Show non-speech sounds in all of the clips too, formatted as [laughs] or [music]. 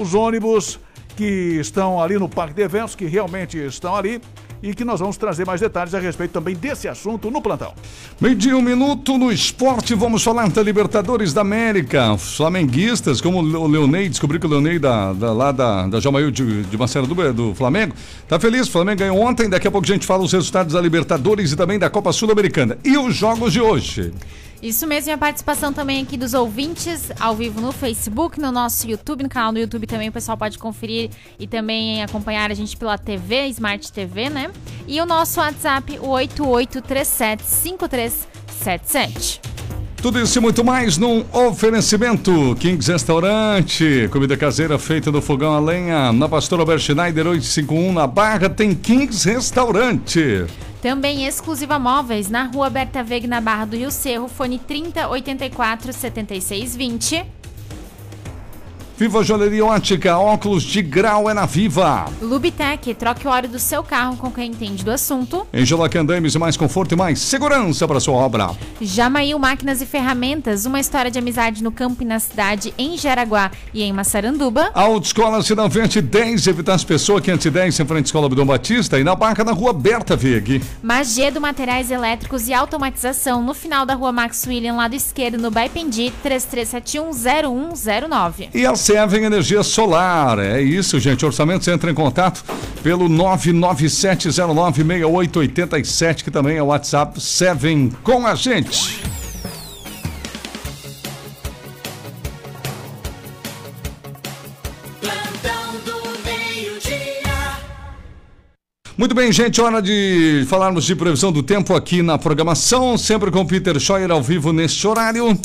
os ônibus que estão ali no Parque de Eventos, que realmente estão ali e que nós vamos trazer mais detalhes a respeito também desse assunto no plantão. Meio dia, um minuto no esporte, vamos falar da Libertadores da América. Flamenguistas, como o Leonei, descobri que o Leonei da, da, lá da, da Jamail de, de Marcelo do, do Flamengo, tá feliz, o Flamengo ganhou ontem, daqui a pouco a gente fala os resultados da Libertadores e também da Copa Sul-Americana. E os jogos de hoje? Isso mesmo, e a participação também aqui dos ouvintes ao vivo no Facebook, no nosso YouTube, no canal do YouTube também o pessoal pode conferir e também acompanhar a gente pela TV, Smart TV, né? E o nosso WhatsApp, o 88375377. Tudo isso e muito mais num oferecimento Kings Restaurante, comida caseira feita no fogão a lenha, na Pastora Albert Schneider 851 na Barra tem Kings Restaurante. Também exclusiva móveis na rua Berta Veg, na Barra do Rio Cerro, fone 30 84 76 20. Viva Joalheria Ótica, óculos de grau é na Viva. Lubitec, troque o óleo do seu carro com quem entende do assunto. Engela Andames, mais conforto e mais segurança para sua obra. Jamail Máquinas e Ferramentas, uma história de amizade no campo e na cidade, em Jaraguá e em Massaranduba. Autoescola Cidade Verde 10, evitar as pessoas 510 em frente à Escola Bidom Batista e na barca da rua Berta Veg. Magedo Materiais Elétricos e Automatização, no final da rua Max William, lado esquerdo, no Baipendi, 33710109. E a Seven Energia Solar. É isso, gente. Orçamento você entra em contato pelo 997096887, que também é o WhatsApp Seven com a gente. Muito bem, gente, hora de falarmos de previsão do tempo aqui na programação, sempre com Peter Scheuer ao vivo neste horário.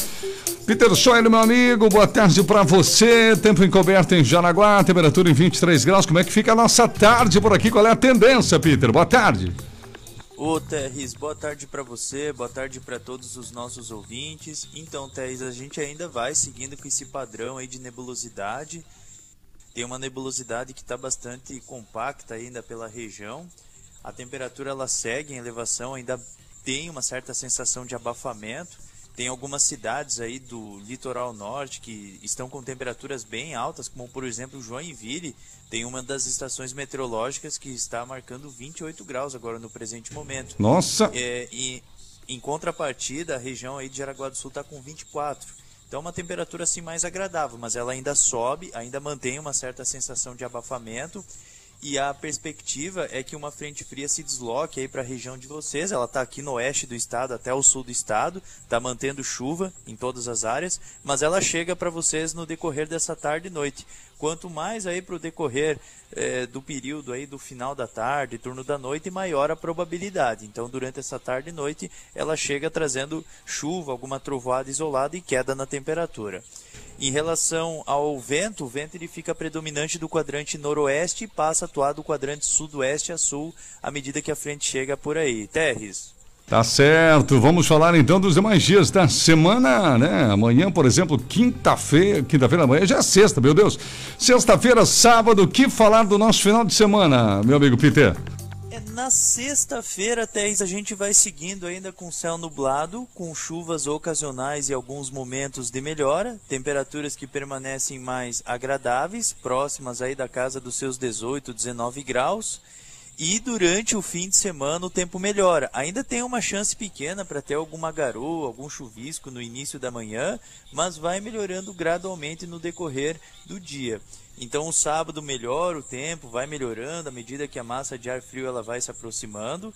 Peter Scheuer, meu amigo, boa tarde para você. Tempo encoberto em Jaraguá, temperatura em 23 graus. Como é que fica a nossa tarde por aqui? Qual é a tendência, Peter? Boa tarde. Ô Terris, boa tarde para você, boa tarde para todos os nossos ouvintes. Então, Terris, a gente ainda vai seguindo com esse padrão aí de nebulosidade. Tem uma nebulosidade que está bastante compacta ainda pela região. A temperatura ela segue em elevação, ainda tem uma certa sensação de abafamento. Tem algumas cidades aí do litoral norte que estão com temperaturas bem altas, como por exemplo Joinville, tem uma das estações meteorológicas que está marcando 28 graus agora no presente momento. Nossa! É, e em contrapartida, a região aí de Jaraguá do Sul está com 24. Então uma temperatura assim mais agradável, mas ela ainda sobe, ainda mantém uma certa sensação de abafamento e a perspectiva é que uma frente fria se desloque aí para a região de vocês. Ela está aqui no oeste do estado até o sul do estado, está mantendo chuva em todas as áreas, mas ela chega para vocês no decorrer dessa tarde e noite. Quanto mais aí para o decorrer é, do período aí do final da tarde, turno da noite, maior a probabilidade. Então, durante essa tarde e noite, ela chega trazendo chuva, alguma trovoada isolada e queda na temperatura. Em relação ao vento, o vento ele fica predominante do quadrante noroeste e passa a atuar do quadrante sudoeste a sul à medida que a frente chega por aí. Terres. Tá certo, vamos falar então dos demais dias da semana, né? Amanhã, por exemplo, quinta-feira, quinta-feira amanhã já é sexta, meu Deus. Sexta-feira, sábado, que falar do nosso final de semana, meu amigo Peter? Na sexta-feira, Teres, a gente vai seguindo ainda com céu nublado, com chuvas ocasionais e alguns momentos de melhora, temperaturas que permanecem mais agradáveis, próximas aí da casa dos seus 18, 19 graus. E durante o fim de semana o tempo melhora. Ainda tem uma chance pequena para ter alguma garoa, algum chuvisco no início da manhã, mas vai melhorando gradualmente no decorrer do dia. Então o sábado melhora o tempo, vai melhorando à medida que a massa de ar frio ela vai se aproximando.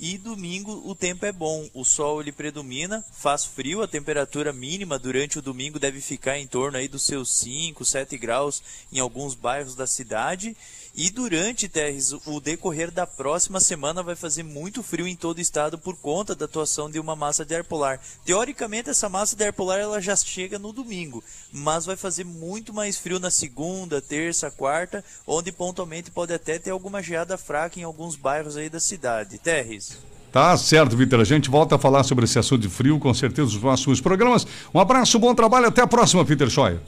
E domingo o tempo é bom, o sol ele predomina, faz frio, a temperatura mínima durante o domingo deve ficar em torno aí dos seus 5, 7 graus em alguns bairros da cidade e durante, Terres, o decorrer da próxima semana vai fazer muito frio em todo o estado por conta da atuação de uma massa de ar polar. Teoricamente, essa massa de ar polar ela já chega no domingo, mas vai fazer muito mais frio na segunda, terça, quarta, onde pontualmente pode até ter alguma geada fraca em alguns bairros aí da cidade. Terres. Tá certo, Vitor. A gente volta a falar sobre esse assunto de frio, com certeza, nos próximos programas. Um abraço, bom trabalho, até a próxima, Peter Scheuer.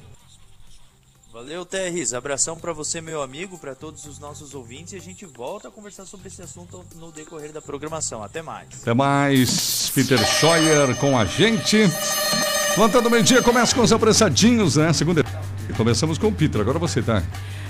Valeu, Terris. Abração para você, meu amigo, para todos os nossos ouvintes. E a gente volta a conversar sobre esse assunto no decorrer da programação. Até mais. Até mais. Peter Scheuer com a gente. Plantando meio-dia, começa com os apressadinhos, né? Segunda. E começamos com o Peter, agora você tá.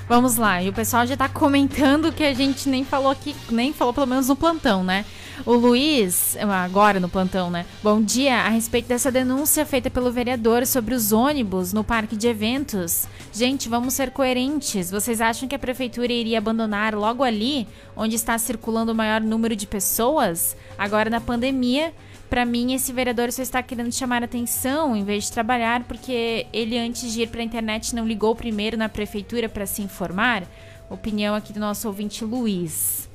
Vamos lá, e o pessoal já tá comentando que a gente nem falou aqui, nem falou pelo menos no plantão, né? O Luiz, agora no plantão, né? Bom dia, a respeito dessa denúncia feita pelo vereador sobre os ônibus no parque de eventos. Gente, vamos ser coerentes. Vocês acham que a prefeitura iria abandonar logo ali, onde está circulando o maior número de pessoas? Agora na pandemia, para mim esse vereador só está querendo chamar atenção em vez de trabalhar, porque ele antes de ir para a internet não ligou primeiro na prefeitura para se informar. Opinião aqui do nosso ouvinte Luiz.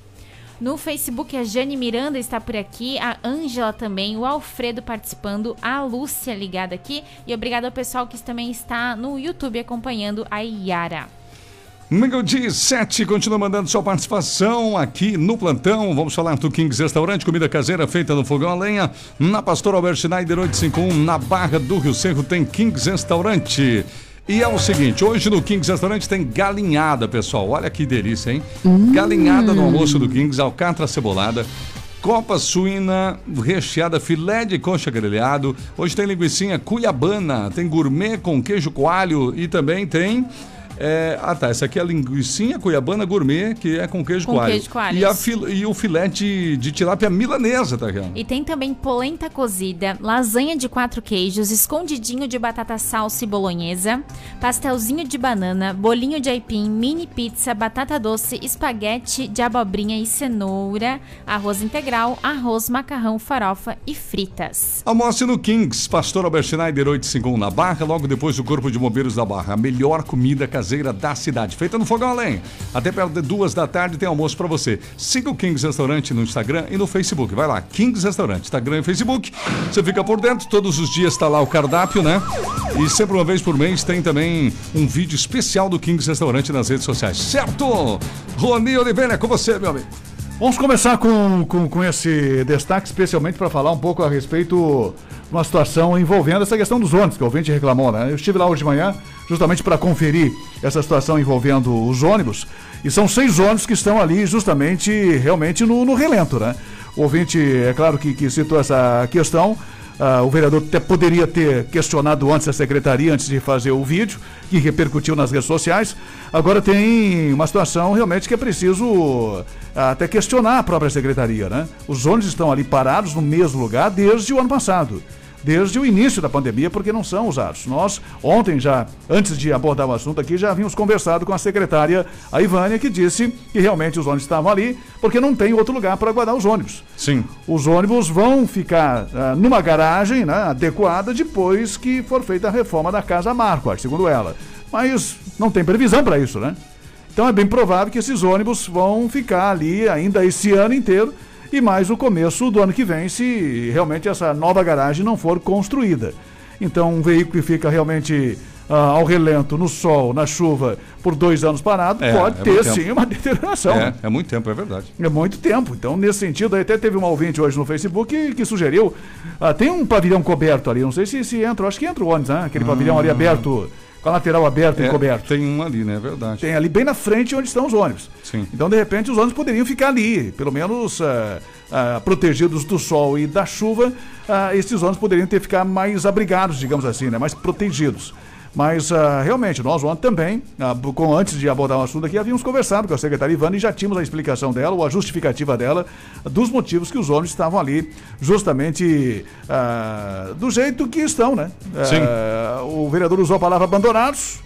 No Facebook, a Jane Miranda está por aqui, a Ângela também, o Alfredo participando, a Lúcia ligada aqui e obrigado ao pessoal que também está no YouTube acompanhando a Yara. Miguel de 7 continua mandando sua participação aqui no plantão. Vamos falar do Kings Restaurante, comida caseira feita no fogão a lenha. Na Pastor Albert Schneider 851, na Barra do Rio Cerro, tem Kings Restaurante. E é o seguinte, hoje no Kings Restaurante tem galinhada, pessoal. Olha que delícia, hein? Hum. Galinhada no almoço do Kings, alcatra cebolada, copa suína recheada, filé de coxa grelhado. Hoje tem linguiça cuiabana, tem gourmet com queijo coalho e também tem é, ah, tá. Essa aqui é a linguiça cuiabana gourmet, que é com queijo com coalho. queijo coalho. E, fil, e o filé de, de tilápia milanesa, tá, E tem também polenta cozida, lasanha de quatro queijos, escondidinho de batata salsa e bolonhesa, pastelzinho de banana, bolinho de aipim, mini pizza, batata doce, espaguete de abobrinha e cenoura, arroz integral, arroz, macarrão, farofa e fritas. Almoce no Kings, Pastor Albert Schneider 851 na Barra, logo depois do Corpo de Bombeiros da Barra. A melhor comida caseira caseira da cidade, feita no fogão além. Até perto de duas da tarde tem almoço para você. Siga o Kings Restaurante no Instagram e no Facebook. Vai lá, Kings Restaurante, Instagram e Facebook. Você fica por dentro, todos os dias está lá o cardápio, né? E sempre uma vez por mês tem também um vídeo especial do Kings Restaurante nas redes sociais. Certo? Rony Oliveira, é com você, meu amigo. Vamos começar com, com, com esse destaque, especialmente para falar um pouco a respeito uma situação envolvendo essa questão dos ônibus, que o ouvinte reclamou, né? Eu estive lá hoje de manhã justamente para conferir essa situação envolvendo os ônibus. E são seis ônibus que estão ali justamente, realmente no, no relento, né? O ouvinte, é claro que, que citou essa questão. Uh, o vereador até poderia ter questionado antes a secretaria, antes de fazer o vídeo, que repercutiu nas redes sociais. Agora tem uma situação realmente que é preciso uh, até questionar a própria secretaria, né? Os ônibus estão ali parados no mesmo lugar desde o ano passado desde o início da pandemia, porque não são usados. Nós, ontem já, antes de abordar o assunto aqui, já havíamos conversado com a secretária, a Ivânia, que disse que realmente os ônibus estavam ali, porque não tem outro lugar para guardar os ônibus. Sim. Os ônibus vão ficar uh, numa garagem né, adequada depois que for feita a reforma da Casa Marco, segundo ela. Mas não tem previsão para isso, né? Então é bem provável que esses ônibus vão ficar ali ainda esse ano inteiro e mais o começo do ano que vem, se realmente essa nova garagem não for construída. Então, um veículo que fica realmente ah, ao relento, no sol, na chuva, por dois anos parado, é, pode é ter sim uma deterioração. É, é muito tempo, é verdade. É muito tempo. Então, nesse sentido, até teve um ouvinte hoje no Facebook que, que sugeriu. Ah, tem um pavilhão coberto ali, não sei se, se entra, acho que entra o ônibus, né? Aquele hum. pavilhão ali aberto com a lateral aberta é, e coberto. Tem um ali, né? É verdade. Tem ali bem na frente onde estão os ônibus. Sim. Então, de repente, os ônibus poderiam ficar ali, pelo menos uh, uh, protegidos do sol e da chuva. Uh, esses ônibus poderiam ter ficar mais abrigados, digamos assim, né? Mais protegidos. Mas uh, realmente, nós ontem também, uh, com, antes de abordar o assunto aqui, havíamos conversado com a secretária Ivana e já tínhamos a explicação dela, ou a justificativa dela, dos motivos que os ônibus estavam ali, justamente uh, do jeito que estão, né? Sim. o vereador usou a palavra abandonados,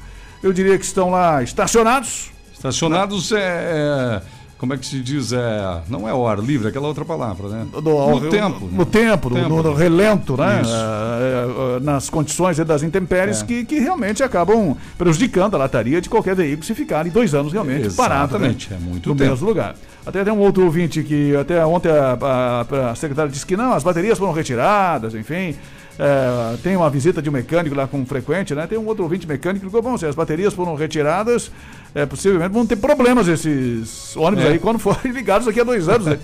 eu diria que estão lá estacionados. Estacionados né? é... é como é que se diz? É, não é ar livre, é aquela outra palavra, né? Do, no, tempo. No, né? tempo, no, no, no relento, né? É, é, é, nas condições das intempéries que, que realmente acabam prejudicando a lataria de qualquer veículo se ficarem dois anos realmente parado. Né? é muito No tempo. mesmo lugar. Até tem um outro ouvinte que até ontem a, a, a secretária disse que não, as baterias foram retiradas, enfim. É, tem uma visita de um mecânico lá com frequente, né? Tem um outro ouvinte mecânico que ficou, bom, se as baterias foram retiradas, é, possivelmente vão ter problemas esses ônibus é. aí quando forem [laughs] ligados daqui a dois anos, né?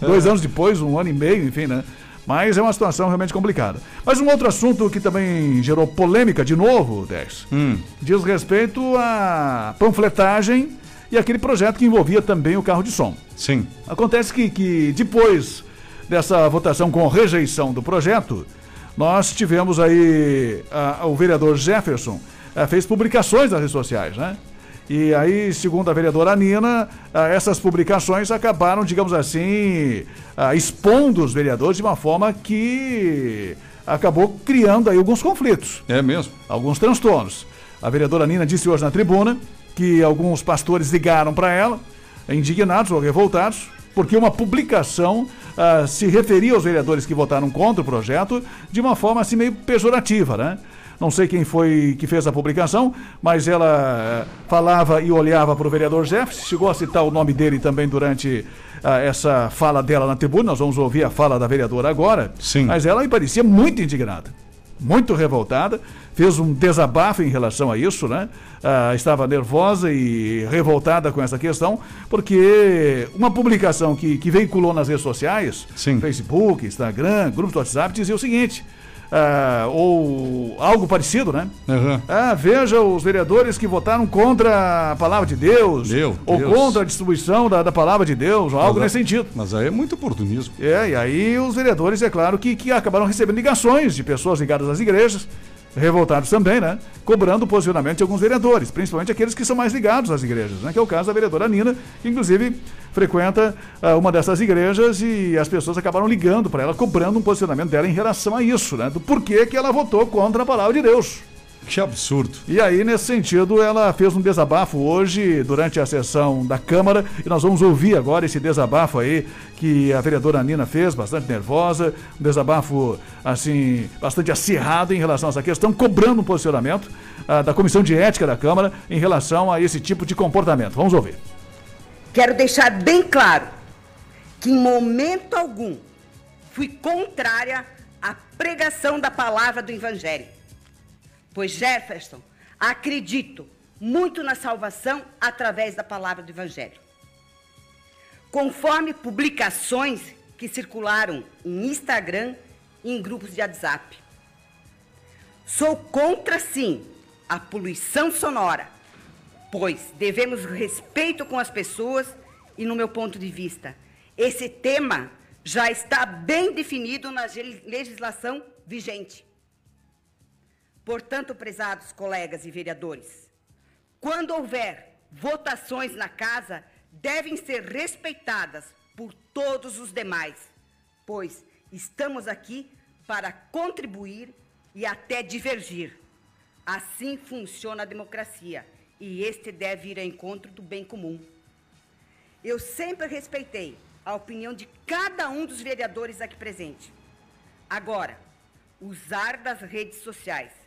dois anos depois, um ano e meio, enfim, né? Mas é uma situação realmente complicada. Mas um outro assunto que também gerou polêmica de novo, Dex, hum. diz respeito à panfletagem e aquele projeto que envolvia também o carro de som. Sim. Acontece que, que depois dessa votação com rejeição do projeto, nós tivemos aí a, o vereador Jefferson eh, fez publicações nas redes sociais, né? E aí, segundo a vereadora Nina, ah, essas publicações acabaram, digamos assim, ah, expondo os vereadores de uma forma que acabou criando aí alguns conflitos. É mesmo? Alguns transtornos. A vereadora Nina disse hoje na tribuna que alguns pastores ligaram para ela, indignados ou revoltados, porque uma publicação ah, se referia aos vereadores que votaram contra o projeto de uma forma assim meio pejorativa, né? Não sei quem foi que fez a publicação, mas ela eh, falava e olhava para o vereador Jefferson, chegou a citar o nome dele também durante ah, essa fala dela na tribuna. Nós vamos ouvir a fala da vereadora agora. Sim. Mas ela me parecia muito indignada, muito revoltada, fez um desabafo em relação a isso, né? Ah, estava nervosa e revoltada com essa questão, porque uma publicação que, que veiculou nas redes sociais, Sim. Facebook, Instagram, grupos do WhatsApp, dizia o seguinte. Ah, ou algo parecido, né? Aham. Ah, veja os vereadores que votaram contra a palavra de Deus, Meu ou Deus. contra a distribuição da, da palavra de Deus, ou algo Mas nesse sentido. Mas aí é muito oportunismo. É, e aí os vereadores, é claro, que, que acabaram recebendo ligações de pessoas ligadas às igrejas, revoltados também, né? Cobrando o posicionamento de alguns vereadores, principalmente aqueles que são mais ligados às igrejas, né? Que é o caso da vereadora Nina, que inclusive frequenta ah, uma dessas igrejas e as pessoas acabaram ligando para ela, cobrando um posicionamento dela em relação a isso, né? Do porquê que ela votou contra a palavra de Deus. Que absurdo. E aí, nesse sentido, ela fez um desabafo hoje, durante a sessão da Câmara, e nós vamos ouvir agora esse desabafo aí que a vereadora Nina fez, bastante nervosa, um desabafo, assim, bastante acirrado em relação a essa questão, cobrando um posicionamento ah, da Comissão de Ética da Câmara em relação a esse tipo de comportamento. Vamos ouvir. Quero deixar bem claro que em momento algum fui contrária à pregação da palavra do Evangelho. Pois Jefferson, acredito muito na salvação através da palavra do Evangelho. Conforme publicações que circularam em Instagram e em grupos de WhatsApp. Sou contra, sim, a poluição sonora, pois devemos respeito com as pessoas e, no meu ponto de vista, esse tema já está bem definido na legislação vigente. Portanto, prezados colegas e vereadores, quando houver votações na casa, devem ser respeitadas por todos os demais, pois estamos aqui para contribuir e até divergir. Assim funciona a democracia e este deve ir ao encontro do bem comum. Eu sempre respeitei a opinião de cada um dos vereadores aqui presente. Agora, usar das redes sociais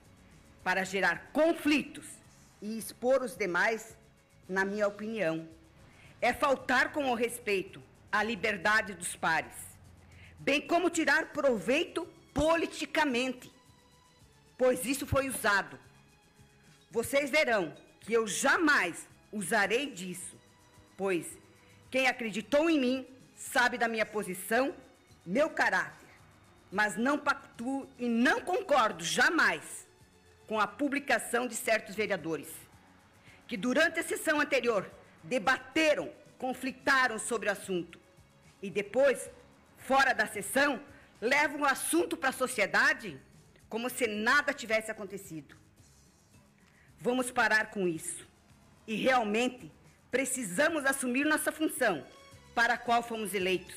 para gerar conflitos e expor os demais, na minha opinião, é faltar com o respeito à liberdade dos pares, bem como tirar proveito politicamente, pois isso foi usado. Vocês verão que eu jamais usarei disso, pois quem acreditou em mim sabe da minha posição, meu caráter, mas não pactuo e não concordo jamais com a publicação de certos vereadores, que durante a sessão anterior debateram, conflitaram sobre o assunto e depois, fora da sessão, levam o assunto para a sociedade como se nada tivesse acontecido. Vamos parar com isso. E realmente precisamos assumir nossa função para a qual fomos eleitos.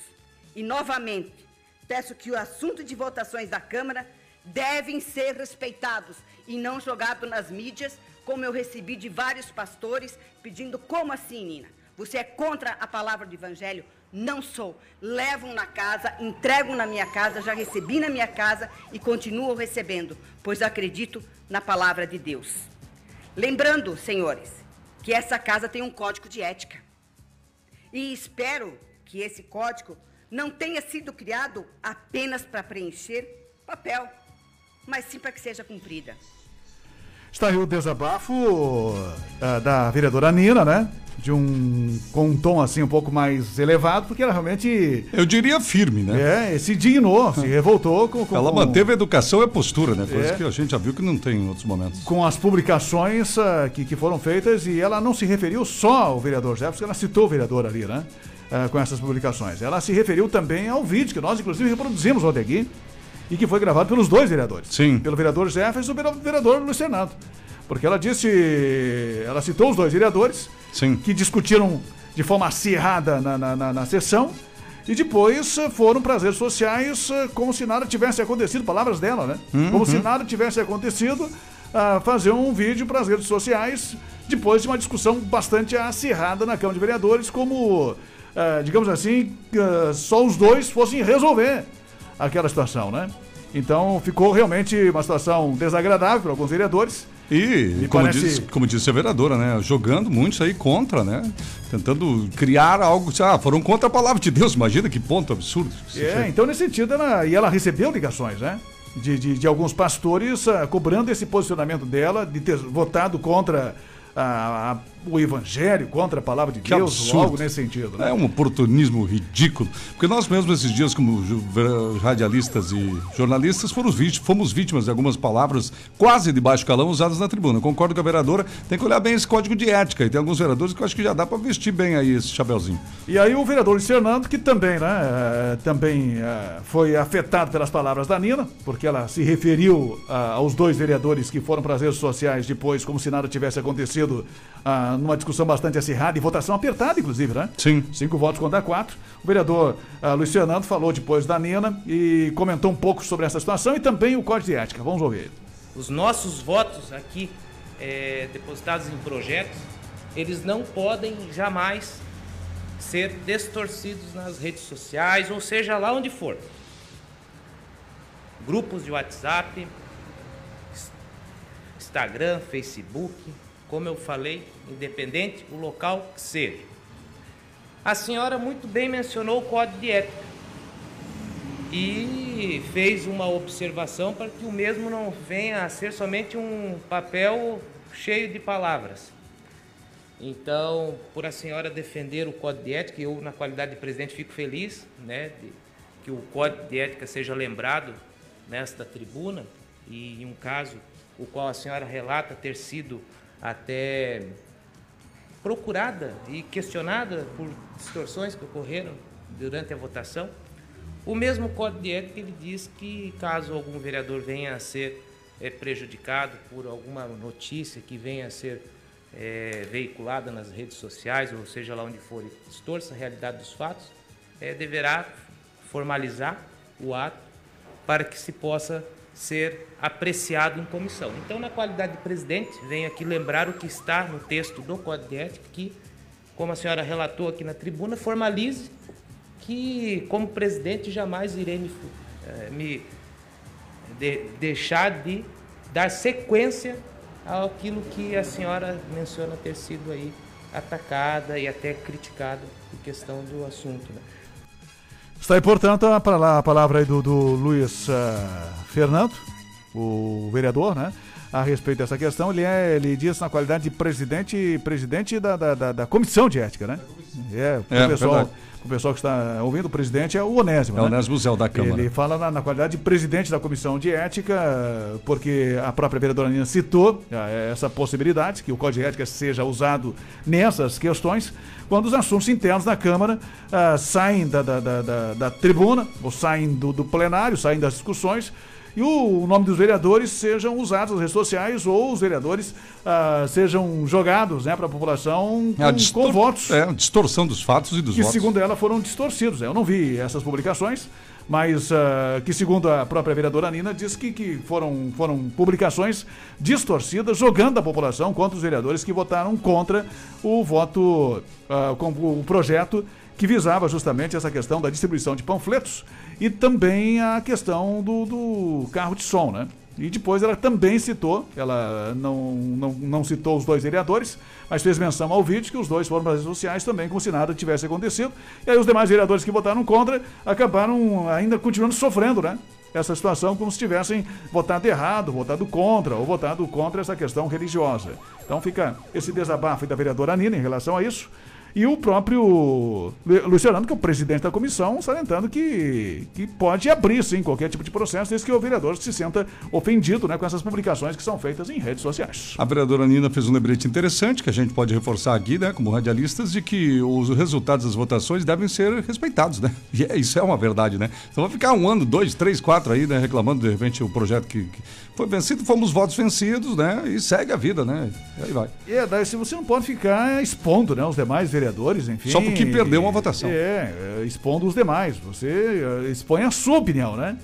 E novamente, peço que o assunto de votações da Câmara devem ser respeitados e não jogados nas mídias, como eu recebi de vários pastores pedindo como assim, Nina? Você é contra a palavra do evangelho? Não sou. Levam na casa, entregam na minha casa, já recebi na minha casa e continuo recebendo, pois acredito na palavra de Deus. Lembrando, senhores, que essa casa tem um código de ética. E espero que esse código não tenha sido criado apenas para preencher papel, mas sim para que seja cumprida. Está aí o desabafo ah, da vereadora Nina, né? De um, com um tom assim um pouco mais elevado, porque ela realmente Eu diria firme, né? é, se dignou, se revoltou com, com, Ela com- manteve a educação e a postura, né? Coisa É. que a gente já viu que não tem em outros momentos. com as publicações ah, que, que foram feitas e ela não se referiu só ao vereador Jefferson, ela citou o vereador ali, né? Ah, com essas publicações. Ela se referiu também ao vídeo que nós, inclusive, reproduzimos ontem aqui e que foi gravado pelos dois vereadores. Sim. Pelo vereador Jefferson e pelo vereador Luiz Fernando. Porque ela disse, ela citou os dois vereadores Sim. que discutiram de forma acirrada na, na, na, na sessão e depois foram para as redes sociais eh, como se nada tivesse acontecido, palavras dela, né? Como se nada tivesse acontecido, ah, fazer um vídeo para as redes sociais depois de uma discussão bastante acirrada na Câmara de Vereadores, como, ah, digamos assim, ah, só os dois fossem resolver aquela situação, né? Então ficou realmente uma situação desagradável para alguns vereadores. E, como, parece- disse, como disse a vereadora, né? Jogando muito isso aí contra, né? Tentando criar algo. Ah, foram contra a palavra de Deus. Imagina que ponto absurdo. É, então nesse sentido, ela, e ela recebeu ligações, né? De, de, de alguns pastores ah, cobrando esse posicionamento dela, de ter votado contra a- a- o evangelho, contra a palavra de Que Deus, absurdo. ou algo nesse sentido, né? É um oportunismo ridículo. Porque nós mesmos esses dias, como radialistas e jornalistas, fomos, víti- fomos vítimas de algumas palavras quase de baixo calão usadas na tribuna. Concordo com a vereadora, tem que olhar bem esse código de ética. E tem alguns vereadores que eu acho que já dá para vestir bem aí esse chapeuzinho. E aí o vereador Luiz Fernando, que também, né, eh, também eh, foi afetado pelas palavras da Nina, porque ela se referiu ah, aos dois vereadores que foram para as redes sociais depois, como se nada tivesse acontecido, ah, numa discussão bastante acirrada e votação apertada, inclusive, né? Sim. Cinco votos contra quatro. O vereador ah, Luiz Fernando falou depois da Nina e comentou um pouco sobre essa situação e também o Código de Ética. Vamos ouvir. Os nossos votos aqui eh, depositados em projetos, eles não podem jamais ser distorcidos nas redes sociais, ou seja, lá onde for. Grupos de WhatsApp, ins- Instagram, Facebook, como eu falei, independente o local que seja. A senhora muito bem mencionou o código de ética e fez uma observação para que o mesmo não venha a ser somente um papel cheio de palavras. Então, por a senhora defender o Código de Ética, eu, na qualidade de presidente, fico feliz né, de que o Código de Ética seja lembrado nesta tribuna, e em um caso o qual a senhora relata ter sido até procurada e questionada por distorções que ocorreram durante a votação. O mesmo Código de Ética ele diz que caso algum vereador venha a ser eh, prejudicado por alguma notícia que venha a ser eh, veiculada nas redes sociais, ou seja lá onde for, e distorça a realidade dos fatos, eh, deverá formalizar o ato para que se possa ser apreciado em comissão. Então, na qualidade de presidente, venho aqui lembrar o que está no texto do Código de Ética, que, como a senhora relatou aqui na tribuna, formalize que, como presidente, jamais irei me, eh, me de- deixar de dar sequência àquilo que a senhora menciona ter sido aí atacada e até criticada em questão do assunto. Né? Está aí, portanto, a, pala- a palavra aí do, do Luiz ah, Fernando, o vereador, né? A respeito dessa questão, ele, é, ele diz na qualidade de presidente, presidente da, da, da- da comissão de ética, né? É, É, o pessoal, verdade. o pessoal que está ouvindo, o presidente é o Onésimo, É o né? Onésimo Zé da Câmara. Ele fala na, na qualidade de presidente da comissão de ética, porque a própria vereadora Nina citou ah, essa possibilidade, que o Código de Ética seja usado nessas questões, quando os assuntos internos da Câmara ah, saem da, da, da, da- da tribuna, ou saem do, do plenário, saem das discussões, e o, nome dos vereadores sejam usados nas redes sociais ou os vereadores ah, sejam jogados né, para a população com, É com votos É, distorção dos fatos e dos que votos. segundo ela foram distorcidos. Eu não vi essas publicações, mas ah, que segundo a própria vereadora Nina diz que, que foram, foram publicações distorcidas, jogando a população contra os vereadores que votaram contra o voto, ah, com o projeto que visava justamente essa questão da distribuição de panfletos e também a questão do, do carro de som, né? E depois ela também citou, ela não, não, não citou os dois vereadores, mas fez menção ao vídeo que os dois foram para as redes sociais também, como se nada tivesse acontecido. E aí os demais vereadores que votaram contra acabaram ainda continuando sofrendo, né? Essa situação como se tivessem votado errado, votado contra, ou votado contra essa questão religiosa. Então fica esse desabafo da vereadora Nina em relação a isso. E o próprio Fernando, que é o presidente da comissão, salientando que, que pode abrir, sim, qualquer tipo de processo, desde que o vereador se senta ofendido né, com essas publicações que são feitas em redes sociais. A vereadora Nina fez um lembrete interessante, que a gente pode reforçar aqui, né, como radialistas, de que os resultados das votações devem ser respeitados, né? [laughs] E é, isso é uma verdade, né? Então vai ficar um ano, dois, três, quatro aí, né, reclamando, de repente, o projeto que, que foi vencido, fomos votos vencidos, né? E segue a vida, né? E aí vai. E é, daí, se você não pode ficar expondo, né, os demais vereadores, enfim. Só porque perdeu uma votação. É, é, expondo os demais. Você é, expõe a sua opinião, né?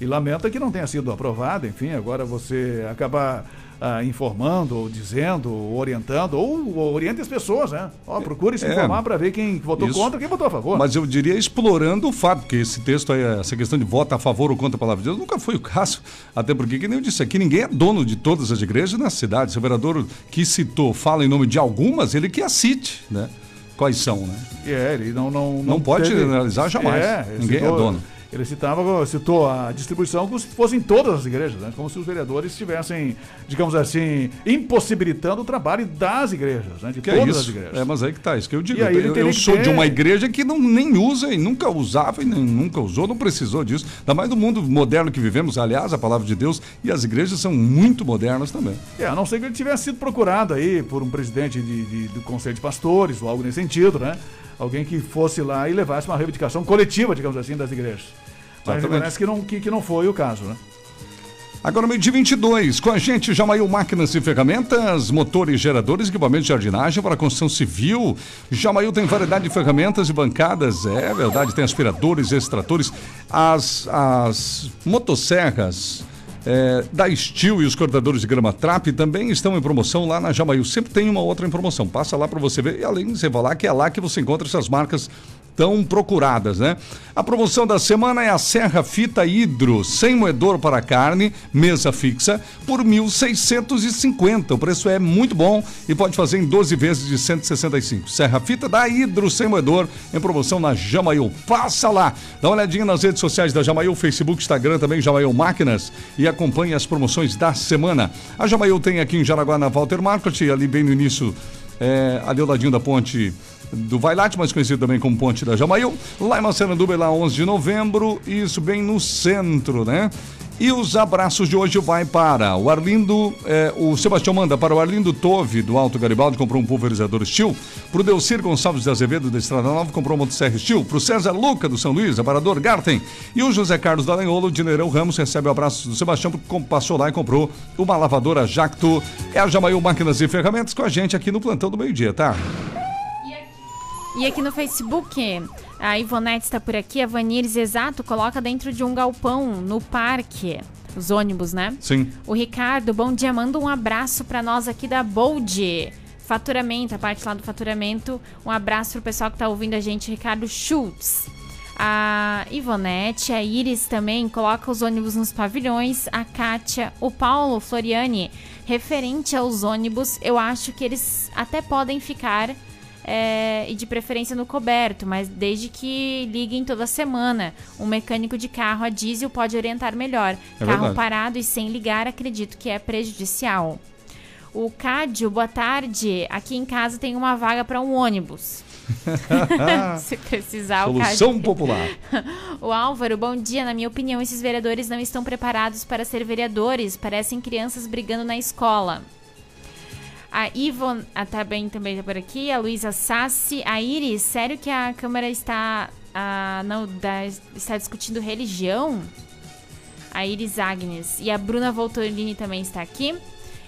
E lamenta que não tenha sido aprovada, enfim, agora você acabar ah, informando, ou dizendo, ou orientando, ou, ou oriente as pessoas, né? Ó, procure se É. informar para ver quem votou Isso. contra quem votou a favor. Mas eu diria explorando o fato, que esse texto aí, essa questão de voto a favor ou contra a palavra de Deus, nunca foi o caso. Até porque, que nem eu disse aqui, ninguém é dono de todas as igrejas na cidade. Se o vereador que citou fala em nome de algumas, ele que a cite, né? Quais são, né? É, ele não não Não pode generalizar jamais. ele Ninguém é dono. Ele citava, citou a distribuição como se fossem todas as igrejas, né? como se os vereadores estivessem, digamos assim, impossibilitando o trabalho das igrejas, né? de Que todas é as igrejas. É, mas aí que tá, isso que eu digo. Eu eu sou de ter- uma igreja que não, nem usa e nunca usava e nem, nunca usou, não precisou disso. Ainda mais do mundo moderno que vivemos, aliás, a palavra de Deus e as igrejas são muito modernas também. É, a não ser que ele tivesse sido procurado aí por um presidente de, de- do Conselho de Pastores ou algo nesse sentido, né? Alguém que fosse lá e levasse uma reivindicação coletiva, digamos assim, das igrejas. Mas Exatamente. parece que não, que, que não foi o caso, né? Agora, meio dia 22, com a gente, Jamaiu Máquinas e Ferramentas, motores, geradores, equipamentos de jardinagem para construção civil. Jamaiu tem variedade de ferramentas e bancadas, é verdade, tem aspiradores, extratores, as, as motosserras. É, da Steel e os cortadores de grama Trap também estão em promoção lá na Jamaiu. Sempre tem uma outra em promoção. Passa lá para você ver. E além você falar que é lá que você encontra essas marcas tão procuradas, né? A promoção da semana é a Serra Fita Hidro, sem moedor para carne, mesa fixa, por 1.650. O preço é muito bom e pode fazer em 12 vezes de 165. Serra Fita da Hidro, sem moedor, em promoção na Jamaiu. Passa lá, dá uma olhadinha nas redes sociais da Jamaiu, Facebook, Instagram, também Jamaiu Máquinas e acompanhe as promoções da semana. A Jamaiu tem aqui em Jaraguá, na Walter Market, ali bem no início, é, ali ao ladinho da ponte do Vailate, mais conhecido também como Ponte da Jamaiu. Lá em Massaranduba, lá 11 de novembro, isso bem no centro, né? E os abraços de hoje vai para o Arlindo, eh, o Sebastião manda para o Arlindo Tove, do Alto Garibaldi, comprou um pulverizador Steel. Para o Delcir Gonçalves de Azevedo, da Estrada Nova, comprou um motosserra Steel. Para o César Luca, do São Luís, aparador Garten. E o José Carlos Dalenholo, de Neirão Ramos, recebe o abraço do Sebastião, porque passou lá e comprou uma lavadora Jacto. É a Jamaiu Máquinas e Ferramentas com a gente aqui no Plantão do Meio Dia, tá? E aqui no Facebook, a Ivonete está por aqui, a Vanires Exato coloca dentro de um galpão no parque. Os ônibus, né? Sim. O Ricardo, bom dia, manda um abraço para nós aqui da Bold. Faturamento, a parte lá do faturamento. Um abraço pro pessoal que tá ouvindo a gente, Ricardo Schultz. A Ivonete, a Iris também coloca os ônibus nos pavilhões. A Kátia, o Paulo Floriani, referente aos ônibus, eu acho que eles até podem ficar é, e de preferência no coberto, mas desde que liguem toda semana. Um mecânico de carro a diesel pode orientar melhor. É carro verdade. parado e sem ligar, acredito que é prejudicial. O Cádio, boa tarde. Aqui em casa tem uma vaga para um ônibus. [laughs] Se precisar, o Solução Cádio. popular. [laughs] O Álvaro, bom dia. Na minha opinião, esses vereadores não estão preparados para ser vereadores. Parecem crianças brigando na escola. A Ivon, ah, tá bem também tá por aqui. A Luísa Sassi. A Iris, sério que a Câmara está, ah, não, da- está discutindo religião? A Iris Agnes. E a Bruna Voltolini também está aqui.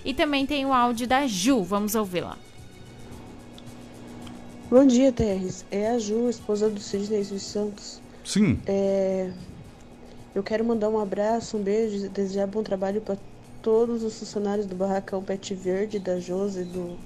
E também tem o áudio da Ju. Vamos ouvi-la. Bom dia, Terres. É a Ju, esposa do Sidney dos Santos. Sim. É, Eu quero mandar um abraço, um beijo desejar bom trabalho para todos os funcionários do Barracão Pet Verde, da Josi, do,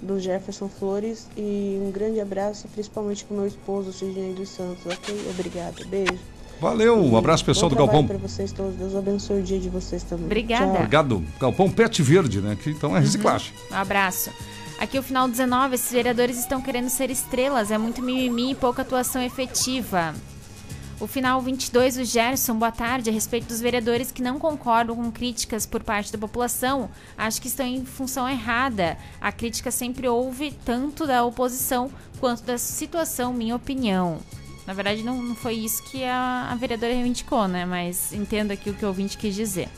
do Jefferson Flores. E um grande abraço, principalmente para meu esposo, Sidney dos Santos. Ok? Obrigada. Beijo. Valeu, um abraço pessoal do Galpão. para vocês todos. Deus abençoe o dia de vocês também. Obrigada. Tchau. Obrigado. Galpão Pet Verde, né? Que então é reciclagem. Um abraço. Aqui o final 19, esses vereadores estão querendo ser estrelas, é muito mimimi e pouca atuação efetiva. O final 22, o Gerson, boa tarde. A respeito dos vereadores que não concordam com críticas por parte da população, acho que estão em função errada. A crítica sempre houve tanto da oposição quanto da situação, minha opinião. Na verdade, não, não foi isso que a, a vereadora reivindicou, né? Mas entendo aqui o que o ouvinte quis dizer.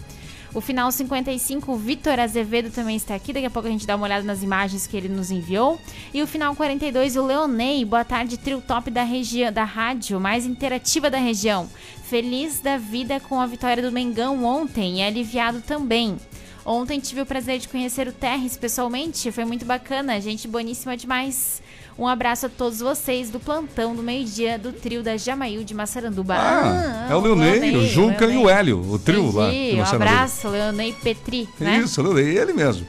O final 55, o Vitor Azevedo também está aqui. Daqui a pouco a gente dá uma olhada nas imagens que ele nos enviou. E o final 42, o Leonei. Boa tarde, trio top da região, da rádio, mais interativa da região. Feliz da vida com a vitória do Mengão ontem e aliviado também. Ontem tive o prazer de conhecer o Terres pessoalmente, foi muito bacana, gente boníssima demais. Um abraço a todos vocês do plantão do meio-dia do trio da Jamail de Massaranduba. Ah, é o Leonei, o Juca e o Hélio, o trio lá. de Um abraço, Leonei Petri, né? Isso, Leonei, ele mesmo.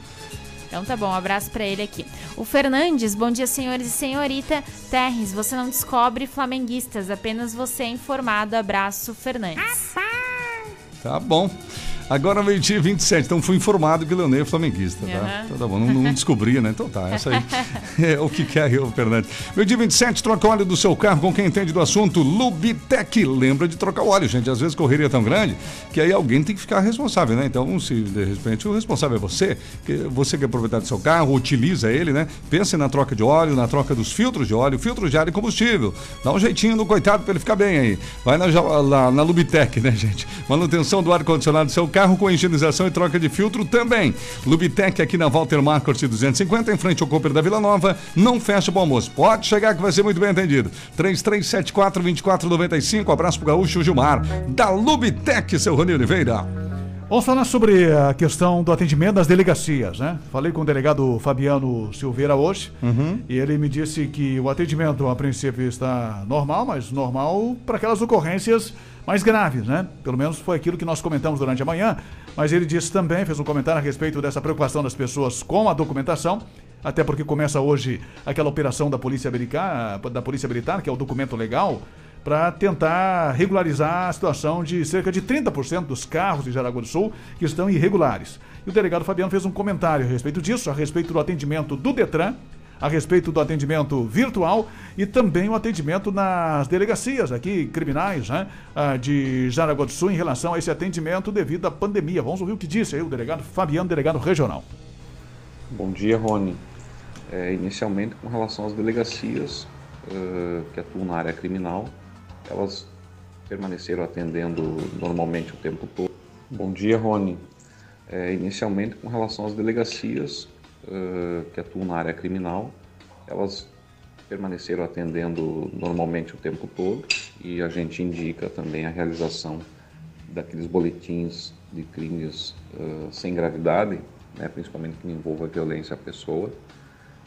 Então tá bom, um abraço para ele aqui. O Fernandes, bom dia senhores e senhorita. Terres, você não descobre flamenguistas, apenas você é informado. Abraço, Fernandes. Tá bom. Agora meio-dia 27, então fui informado que o Leonel é flamenguista, tá? Uhum. Então tá bom, não, não descobri, né? Então tá, essa aí [laughs] é o que quer eu, Fernandes. Meio-dia 27, troca o óleo do seu carro com quem entende do assunto, Lubitec. Lembra de trocar o óleo, gente. Às vezes correria é tão grande que aí alguém tem que ficar responsável, né? Então, se de repente o responsável é você, que você que é proprietário do seu carro, utiliza ele, né? Pense na troca de óleo, na troca dos filtros de óleo, filtros de ar e combustível. Dá um jeitinho no coitado para ele ficar bem aí. Vai na, na, na Lubitec, né, gente? Manutenção do ar-condicionado do seu carro com higienização e troca de filtro também. Lubitec aqui na Walter Marcos 250, em frente ao Cooper da Vila Nova. Não fecha o almoço. Pode chegar que vai ser muito bem atendido. 3374-2495. Abraço pro Gaúcho Gilmar. Da Lubitec, seu Rony Oliveira. Vamos falar sobre a questão do atendimento das delegacias, né? Falei com o delegado Fabiano Silveira hoje uhum. e ele me disse que o atendimento a princípio está normal, mas normal para aquelas ocorrências mais graves, né? Pelo menos foi aquilo que nós comentamos durante a manhã. Mas ele disse também, fez um comentário a respeito dessa preocupação das pessoas com a documentação, até porque começa hoje aquela operação da Polícia Militar, da Polícia Militar, que é o documento legal, para tentar regularizar a situação de cerca de 30% dos carros de Jaraguá do Sul que estão irregulares. E o delegado Fabiano fez um comentário a respeito disso, a respeito do atendimento do Detran a respeito do atendimento virtual e também o atendimento nas delegacias aqui, criminais, né, ah, de Jaraguá do Sul em relação a esse atendimento devido à pandemia. Vamos ouvir o que disse aí o delegado Fabiano, delegado regional. Bom dia, Rony. É, inicialmente, com relação às delegacias uh, que atuam na área criminal, elas permaneceram atendendo normalmente o tempo todo. Bom dia, Rony. É, inicialmente, com relação às delegacias uh, que atuam na área criminal, elas permaneceram atendendo normalmente o tempo todo e a gente indica também a realização daqueles boletins de crimes uh, sem gravidade, né, principalmente que envolva violência à pessoa,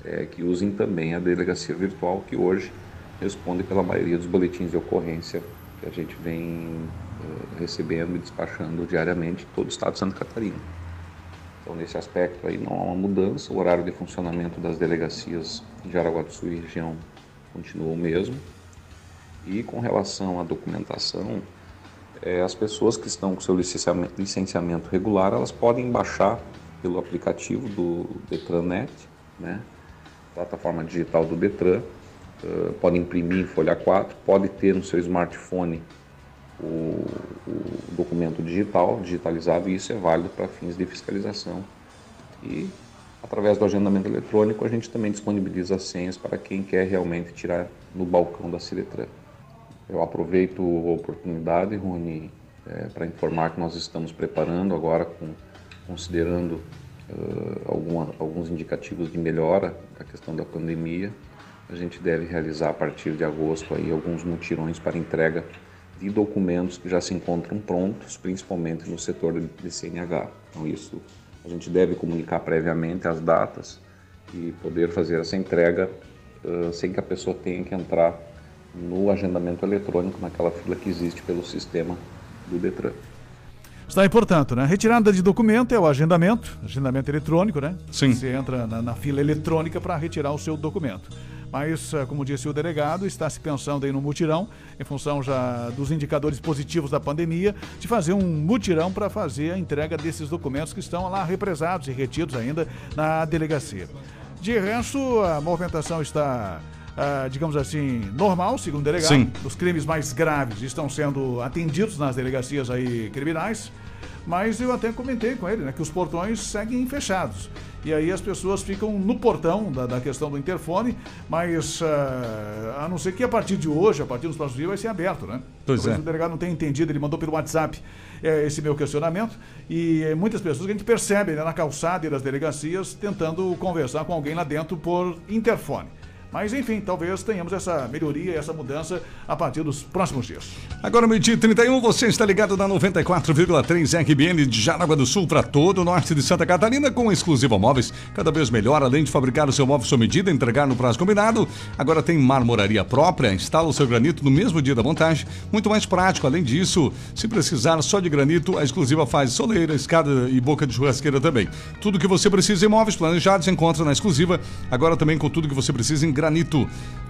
é, que usem também a delegacia virtual, que hoje responde pela maioria dos boletins de ocorrência que a gente vem uh, recebendo e despachando diariamente em todo o estado de Santa Catarina. Então, nesse aspecto aí, não há uma mudança. O horário de funcionamento das delegacias de Aragua do Sul e região continua o mesmo. E com relação à documentação, é, as pessoas que estão com seu licenciamento, licenciamento regular, elas podem baixar pelo aplicativo do Detranet, né? plataforma digital do Detran, uh, pode imprimir em folha 4, pode ter no seu smartphone o, o documento digital, digitalizado, e isso é válido para fins de fiscalização. E através do agendamento eletrônico a gente também disponibiliza as senhas para quem quer realmente tirar no balcão da Ciretran. Eu aproveito a oportunidade, Rony, é, para informar que nós estamos preparando agora, com, considerando uh, alguma, alguns indicativos de melhora da questão da pandemia. A gente deve realizar a partir de agosto aí alguns mutirões para entrega de documentos que já se encontram prontos, principalmente no setor de CNH. Então, isso a gente deve comunicar previamente as datas e poder fazer essa entrega uh, sem que a pessoa tenha que entrar no agendamento eletrônico, naquela fila que existe pelo sistema do Detran. Está aí, portanto, né? Retirada de documento é o agendamento, agendamento eletrônico, né? Sim. Você entra na, na fila eletrônica para retirar o seu documento. Mas, eh, como disse o delegado, está se pensando aí no mutirão, em função já dos indicadores positivos da pandemia, de fazer um mutirão para fazer a entrega desses documentos que estão lá represados e retidos ainda na delegacia. De resto, a movimentação está ah, digamos assim, normal, segundo o delegado. Sim. Os crimes mais graves estão sendo atendidos nas delegacias aí criminais. Mas eu até comentei com ele, né, que os portões seguem fechados. E aí as pessoas ficam no portão da, da questão do interfone, mas ah, a não ser que a partir de hoje, a partir dos próximos dias, vai ser aberto, né? Pois Talvez é. o delegado não tenha entendido, ele mandou pelo WhatsApp eh, esse meu questionamento. E eh, muitas pessoas que a gente percebe né, na calçada e das delegacias tentando conversar com alguém lá dentro por interfone. Mas enfim, talvez tenhamos essa melhoria, essa mudança a partir dos próximos dias. Agora, meio-dia e 31, você está ligado na 94,3 RBN de Jaraguá do Sul para todo o norte de Santa Catarina com exclusiva móveis. Cada vez melhor, além de fabricar o seu móvel sob medida, entregar no prazo combinado. Agora tem marmoraria própria, instala o seu granito no mesmo dia da montagem. Muito mais prático. Além disso, se precisar só de granito, a exclusiva faz soleira, escada e boca de churrasqueira também. Tudo que você precisa em móveis planejados encontra na exclusiva. Agora também com tudo que você precisa em granito.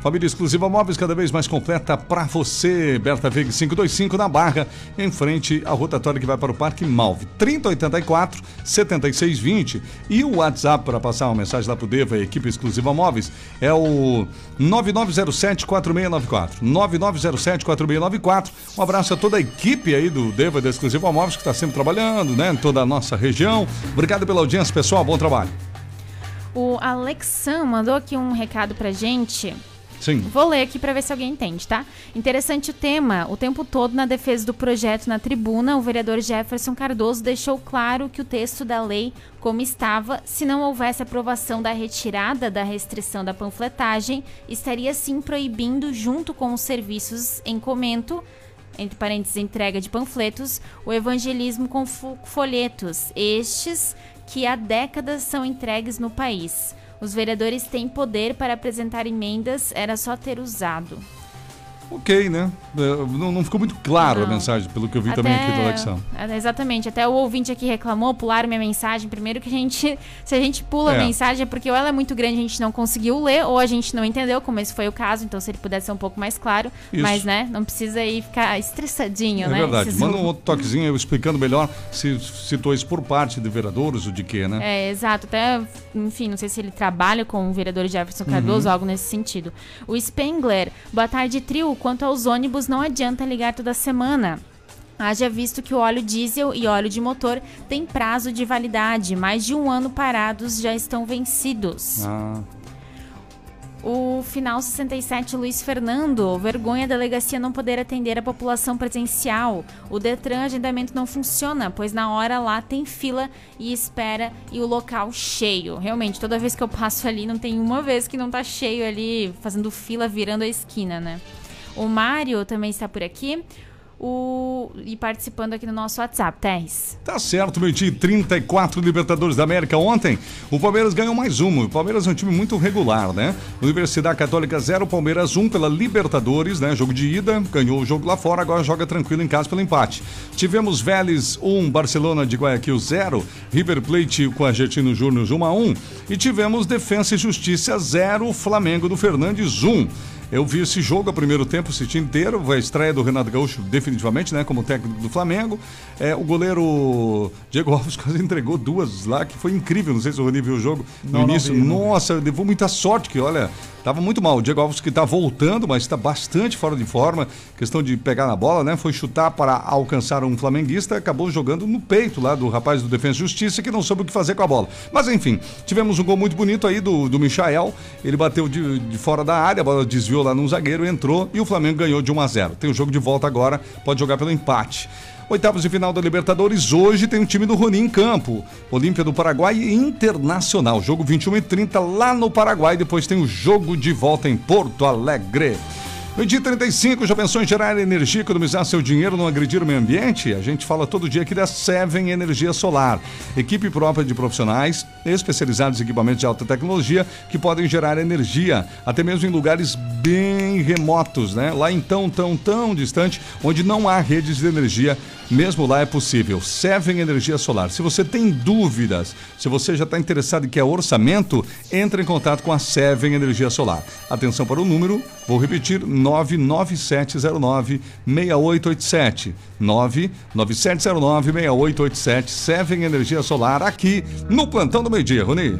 Família Exclusiva Móveis cada vez mais completa para você. Berta Veg 525 na Barra, em frente à rotatória que vai para o Parque Malve. 3084 7620. E o WhatsApp para passar uma mensagem lá pro Deva, equipe Exclusiva Móveis, é o 9907 4694. 9907 4694. Um abraço a toda a equipe aí do Deva da Exclusiva Móveis que está sempre trabalhando, né, em toda a nossa região. Obrigado pela audiência, pessoal. Bom trabalho. O Alexan mandou aqui um recado pra gente. Sim. Vou ler aqui para ver se alguém entende, tá? Interessante o tema. O tempo todo, na defesa do projeto na tribuna, o vereador Jefferson Cardoso deixou claro que o texto da lei, como estava, se não houvesse aprovação da retirada da restrição da panfletagem, estaria sim proibindo, junto com os serviços em comento, entre parênteses, entrega de panfletos, o evangelismo com fo- folhetos, estes que há décadas são entregues no país. Os vereadores têm poder para apresentar emendas, era só ter usado. Ok, né? É, Não, não ficou muito claro a Não. mensagem, pelo que eu vi também aqui do Alexão. É, Exatamente. Até o ouvinte aqui reclamou, pularam minha mensagem. Primeiro que a gente. [laughs] Se a gente pula É. a mensagem é porque ou ela é muito grande a gente não conseguiu ler, ou a gente não entendeu, como esse foi o caso. Então, se ele pudesse ser um pouco mais claro. Isso. Mas, né, não precisa aí ficar estressadinho, É né? verdade. esses Manda um [laughs] outro toquezinho explicando melhor se citou isso por parte de vereadores ou de quê, né? É, exato. Até, enfim, não sei se ele trabalha com o vereador Jefferson Uhum. Cardoso, algo nesse sentido. O Spengler, boa tarde, trio. Quanto aos ônibus, não adianta ligar toda semana. Haja visto que o óleo diesel e óleo de motor têm prazo de validade. Mais de um ano parados já estão vencidos. Ah, O final 67, Luiz Fernando. Vergonha a delegacia não poder atender a população presencial. O Detran agendamento não funciona, pois na hora lá tem fila e espera e o local cheio. Realmente, toda vez que eu passo ali, não tem uma vez que não tá cheio ali, fazendo fila, virando a esquina, né? O Mário também está por aqui. O... E participando aqui no nosso WhatsApp, Terres. Tá certo, meu time 34 Libertadores da América ontem. O Palmeiras ganhou mais uma. O Palmeiras é um time muito regular, né? Universidade Católica 0, Palmeiras 1 pela Libertadores, né? Jogo de ida, ganhou o jogo lá fora, agora joga tranquilo em casa pelo empate. Tivemos Vélez 1, Barcelona de Guayaquil 0, River Plate com Argentino Júnior 1 a 1 e tivemos Defensa e Justiça 0, Flamengo do Fernandes 1. Eu vi esse jogo, a primeiro tempo, assisti inteiro. A estreia do Renato Gaúcho, definitivamente, né? Como técnico do Flamengo. É, o goleiro Diego [laughs] Alves quase entregou duas lá, que foi incrível. Não sei se o Rony viu o jogo no não início. vi, não vi. Nossa, levou muita sorte, que olha, tava muito mal. O Diego Alves que tá voltando, mas está bastante fora de forma. Questão de pegar na bola, né? Foi chutar para alcançar um flamenguista, acabou jogando no peito lá do rapaz do Defensa e Justiça, que não soube o que fazer com a bola. Mas enfim, tivemos um gol muito bonito aí do, do Michael. Ele bateu de, de fora da área, a bola desviou lá num zagueiro, entrou e o Flamengo ganhou de 1 a 0. Tem o jogo de volta agora, pode jogar pelo empate. Oitavos de final da Libertadores, hoje tem o time do Rony em campo. Olímpia do Paraguai e Internacional. Jogo 21 e 30 lá no Paraguai. Depois tem o jogo de volta em Porto Alegre. No dia 35, já pensou em gerar energia, economizar seu dinheiro, não agredir o meio ambiente? A gente fala todo dia aqui da Seven Energia Solar. Equipe própria de profissionais especializados em equipamentos de alta tecnologia que podem gerar energia, até mesmo em lugares bem remotos, né? Lá em tão, tão, distante, onde não há redes de energia, mesmo lá é possível. Seven Energia Solar. Se você tem dúvidas, se você já está interessado em que é orçamento, entre em contato com a Seven Energia Solar. Atenção para o número, vou repetir, 99709 6887. 99709 6887. Seven Energia Solar aqui no plantão do meio-dia, Rony.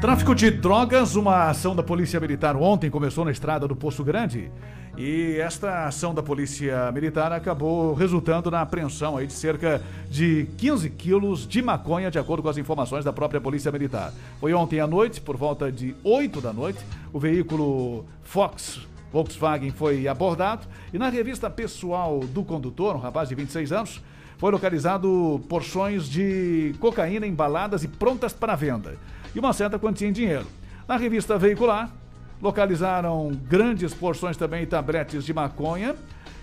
Tráfico de drogas, uma ação da Polícia Militar ontem começou na estrada do Poço Grande. E esta ação da Polícia Militar acabou resultando na apreensão aí de cerca de 15 quilos de maconha, de acordo com as informações da própria Polícia Militar. Foi ontem à noite, por volta de 8 da noite, o veículo Fox Volkswagen foi abordado e na revista pessoal do condutor, um rapaz de 26 anos, foi localizado porções de cocaína embaladas e prontas para venda e uma certa quantia em dinheiro. Na revista veicular, localizaram grandes porções também tabletes de maconha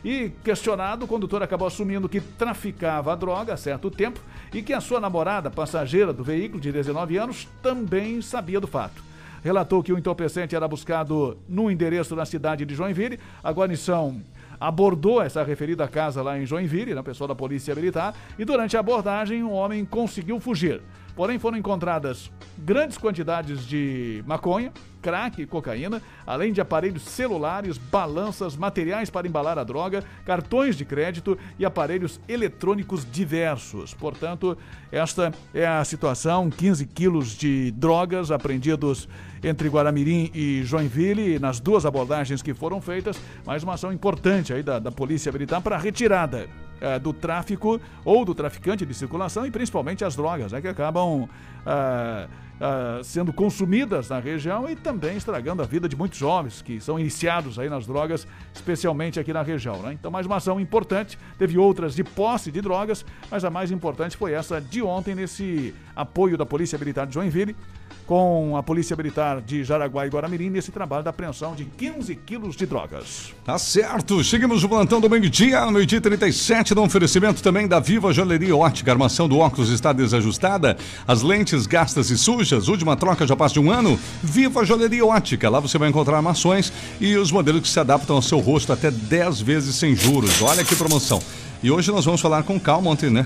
e, questionado, o condutor acabou assumindo que traficava a droga há certo tempo e que a sua namorada, passageira do veículo de 19 anos, também sabia do fato. Relatou que o entorpecente era buscado no endereço na cidade de Joinville. A guarnição abordou essa referida casa lá em Joinville, na né, pessoa da Polícia Militar, e durante a abordagem o homem conseguiu fugir. Porém, foram encontradas grandes quantidades de maconha, crack e cocaína, além de aparelhos celulares, balanças, materiais para embalar a droga, cartões de crédito e aparelhos eletrônicos diversos. Portanto, esta é a situação: 15 quilos de drogas apreendidos entre Guaramirim e Joinville, nas duas abordagens que foram feitas, mais uma ação importante aí da, da Polícia Militar para a retirada é, do tráfico ou do traficante de circulação e principalmente as drogas, né, que acabam é, é, sendo consumidas na região e também estragando a vida de muitos jovens que são iniciados aí nas drogas, especialmente aqui na região. Né? Então, mais uma ação importante. Teve outras de posse de drogas, mas a mais importante foi essa de ontem, nesse apoio da Polícia Militar de Joinville com a Polícia Militar de Jaraguá e Guaramirim nesse trabalho da apreensão de 15 quilos de drogas. Tá certo. Seguimos o plantão do meio-dia, meio-dia 37, no oferecimento também da Viva Joalheria Ótica. Armação do óculos está desajustada, as lentes gastas e sujas, última troca já passa de um ano. Viva Joalheria Ótica. Lá você vai encontrar armações e os modelos que se adaptam ao seu rosto até 10 vezes sem juros. Olha que promoção. E hoje nós vamos falar com calma ontem, né?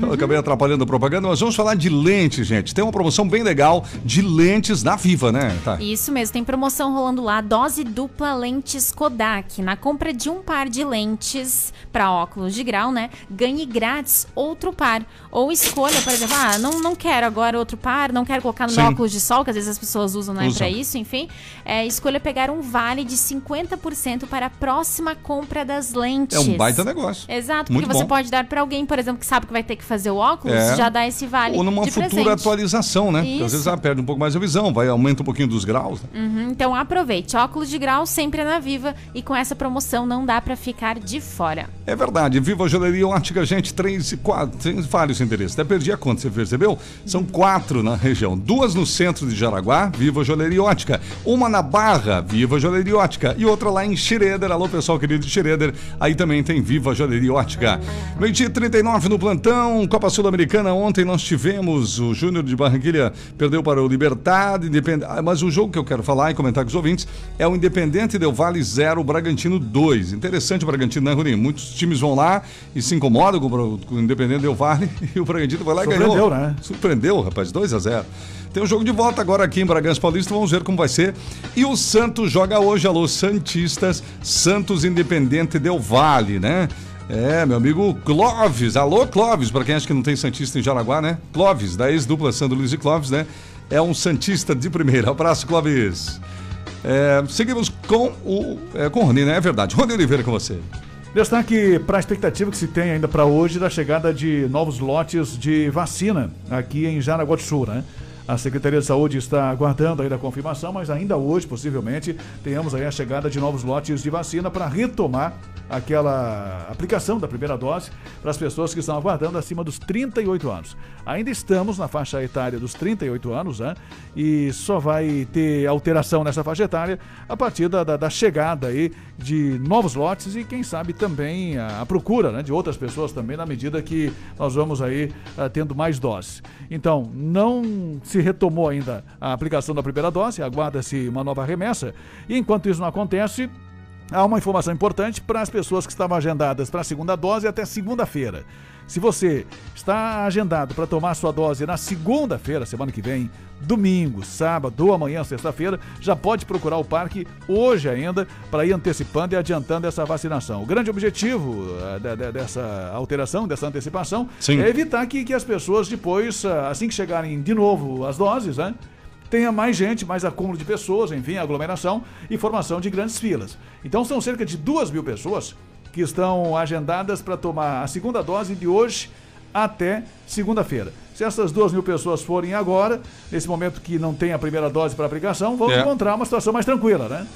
Eu acabei atrapalhando a propaganda, mas vamos falar de lentes, gente. Tem uma promoção bem legal de lentes na Viva, né? Tá. Isso mesmo, tem promoção rolando lá, dose dupla lentes Kodak. Na compra de um par de lentes para óculos de grau, né? Ganhe grátis outro par. Ou escolha, por exemplo, ah, não, não quero agora outro par, não quero colocar no meu óculos de sol, que às vezes as pessoas usam, né, para isso, enfim. É, escolha pegar um vale de 50% para a próxima compra das lentes. É um baita negócio. Exato, Muito porque você bom. pode dar para alguém, por exemplo, que sabe que vai ter que fazer o óculos, é. já dá esse vale. Ou numa futura presente. atualização, né? Às vezes ela perde um pouco mais a visão, vai aumenta um pouquinho dos graus. Né? Uhum, então aproveite. Óculos de grau sempre é na Viva e com essa promoção não dá para ficar de fora. É verdade. Viva Joalheria Ótica, gente, três e quatro. Tem vários endereços. Até perdi a conta, você percebeu? São quatro na região. Duas no centro de Jaraguá, Viva Joalheria Ótica. Uma na Barra, Viva Joalheria Ótica. E outra lá em Xereder. Alô, pessoal querido de Xereder. Aí também tem Viva Joalheria Ótica. Meio-dia 39 no plantão. Copa Sul-Americana. Ontem nós tivemos o Júnior de Barranquilha perdeu para o Libertad. Independ... Ah, mas o jogo que eu quero falar e comentar com os ouvintes é o Independente Del Vale 0, Bragantino 2. Interessante o Bragantino, né, Runinho? Muitos times vão lá e se incomodam com o Independente Del Vale [laughs] e o Bragantino foi lá e ganhou. Né? Surpreendeu, rapaz, 2 a 0 tem um jogo de volta agora aqui em Bragança Paulista, vamos ver como vai ser. E o Santos joga hoje, alô Santistas, Santos Independente Del Vale, né? É, meu amigo Clóvis, alô Clóvis, para quem acha que não tem Santista em Jaraguá, né? Clóvis, da ex-dupla Sandro Luiz e Clóvis, né? É um Santista de primeira. [laughs] Abraço, Clóvis. É, seguimos com o. É, com o Rony, né? É verdade. Rony Oliveira com você. Destaque para a expectativa que se tem ainda para hoje da chegada de novos lotes de vacina aqui em Jaraguá do Sul, né? A Secretaria de Saúde está aguardando ainda a confirmação, mas ainda hoje, possivelmente, tenhamos aí a chegada de novos lotes de vacina para retomar aquela aplicação da primeira dose para as pessoas que estão aguardando acima dos 38 anos. Ainda estamos na faixa etária dos 38 anos, né? E só vai ter alteração nessa faixa etária a partir da, da, da chegada aí de novos lotes e quem sabe também a, a, procura né, de outras pessoas também na medida que nós vamos aí uh, tendo mais doses. Então, não se retomou ainda a aplicação da primeira dose, aguarda-se uma nova remessa e enquanto isso não acontece, há uma informação importante para as pessoas que estavam agendadas para a segunda dose até segunda-feira. Se você está agendado para tomar sua dose na segunda-feira, semana que vem, domingo, sábado ou amanhã, sexta-feira, já pode procurar o parque hoje ainda para ir antecipando e adiantando essa vacinação. O grande objetivo uh, dessa alteração, dessa antecipação, Sim. é evitar que, que as pessoas depois, uh, assim que chegarem de novo as doses, né? tenha mais gente, mais acúmulo de pessoas, enfim, aglomeração e formação de grandes filas. Então são cerca de duas mil pessoas que estão agendadas para tomar a segunda dose de hoje até segunda-feira. Se essas duas mil pessoas forem agora, nesse momento que não tem a primeira dose para aplicação, vamos É. encontrar uma situação mais tranquila, né?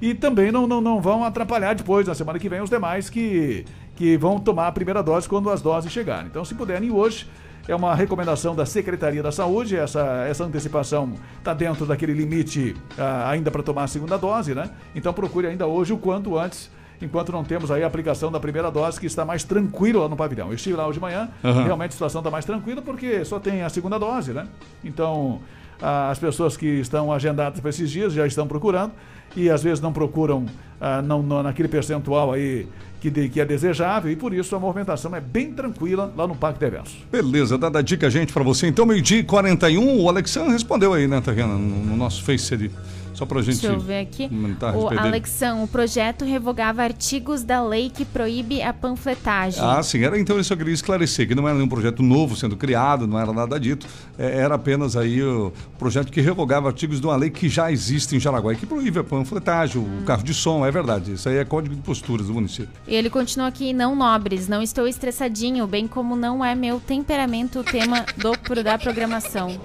E também não, não, não vão atrapalhar depois, na semana que vem, os demais que, que vão tomar a primeira dose quando as doses chegarem. Então, se puderem hoje, é uma recomendação da Secretaria da Saúde, essa, essa antecipação está dentro daquele limite ah, ainda para tomar a segunda dose, né? Então procure ainda hoje o quanto antes, enquanto não temos aí a aplicação da primeira dose, que está mais tranquilo lá no pavilhão. Eu estive lá hoje de manhã, Aham. realmente a situação está mais tranquila porque só tem a segunda dose, né? Então, as pessoas que estão agendadas para esses dias já estão procurando e às vezes não procuram ah, não, não- naquele percentual aí que, de- que é desejável e por isso a movimentação é bem tranquila lá no Parque Deverso. Beleza, dada a dica, gente, pra você. Então, meio-dia e 41, o Alexandre respondeu aí, né, Tariana, no, no nosso Face ali. Só pra gente. Deixa eu ver aqui. a O. Alexão, o projeto revogava artigos da lei que proíbe a panfletagem. Ah, sim, era então eu queria esclarecer, que não era nenhum projeto novo sendo criado, não era nada dito, é, era apenas aí o projeto que revogava artigos de uma lei que já existe em Jaraguá e que proíbe a panfletagem, o carro de som, é verdade, isso aí é código de posturas do município. E ele continua aqui, não nobres, não estou estressadinho, bem como não é meu temperamento o tema do, da programação.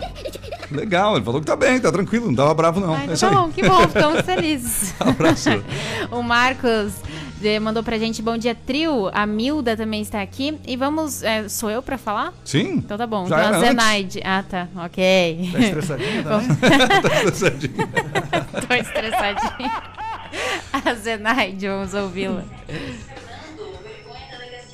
Legal, ele falou que tá bem, tá tranquilo, não tava bravo não. Então é isso aí. Bom, que bom, ficamos felizes. [laughs] Abraço. [laughs] o Marcos eh, mandou pra gente bom dia trio, a Milda também está aqui. E vamos, eh, sou eu pra falar? Sim? Então tá bom, Já então era a antes? Zenaide. Ah, tá, ok. Tá estressadinha também? [laughs] Tá estressadinho. Tô estressadinha. A Zenaide, vamos ouvi-la.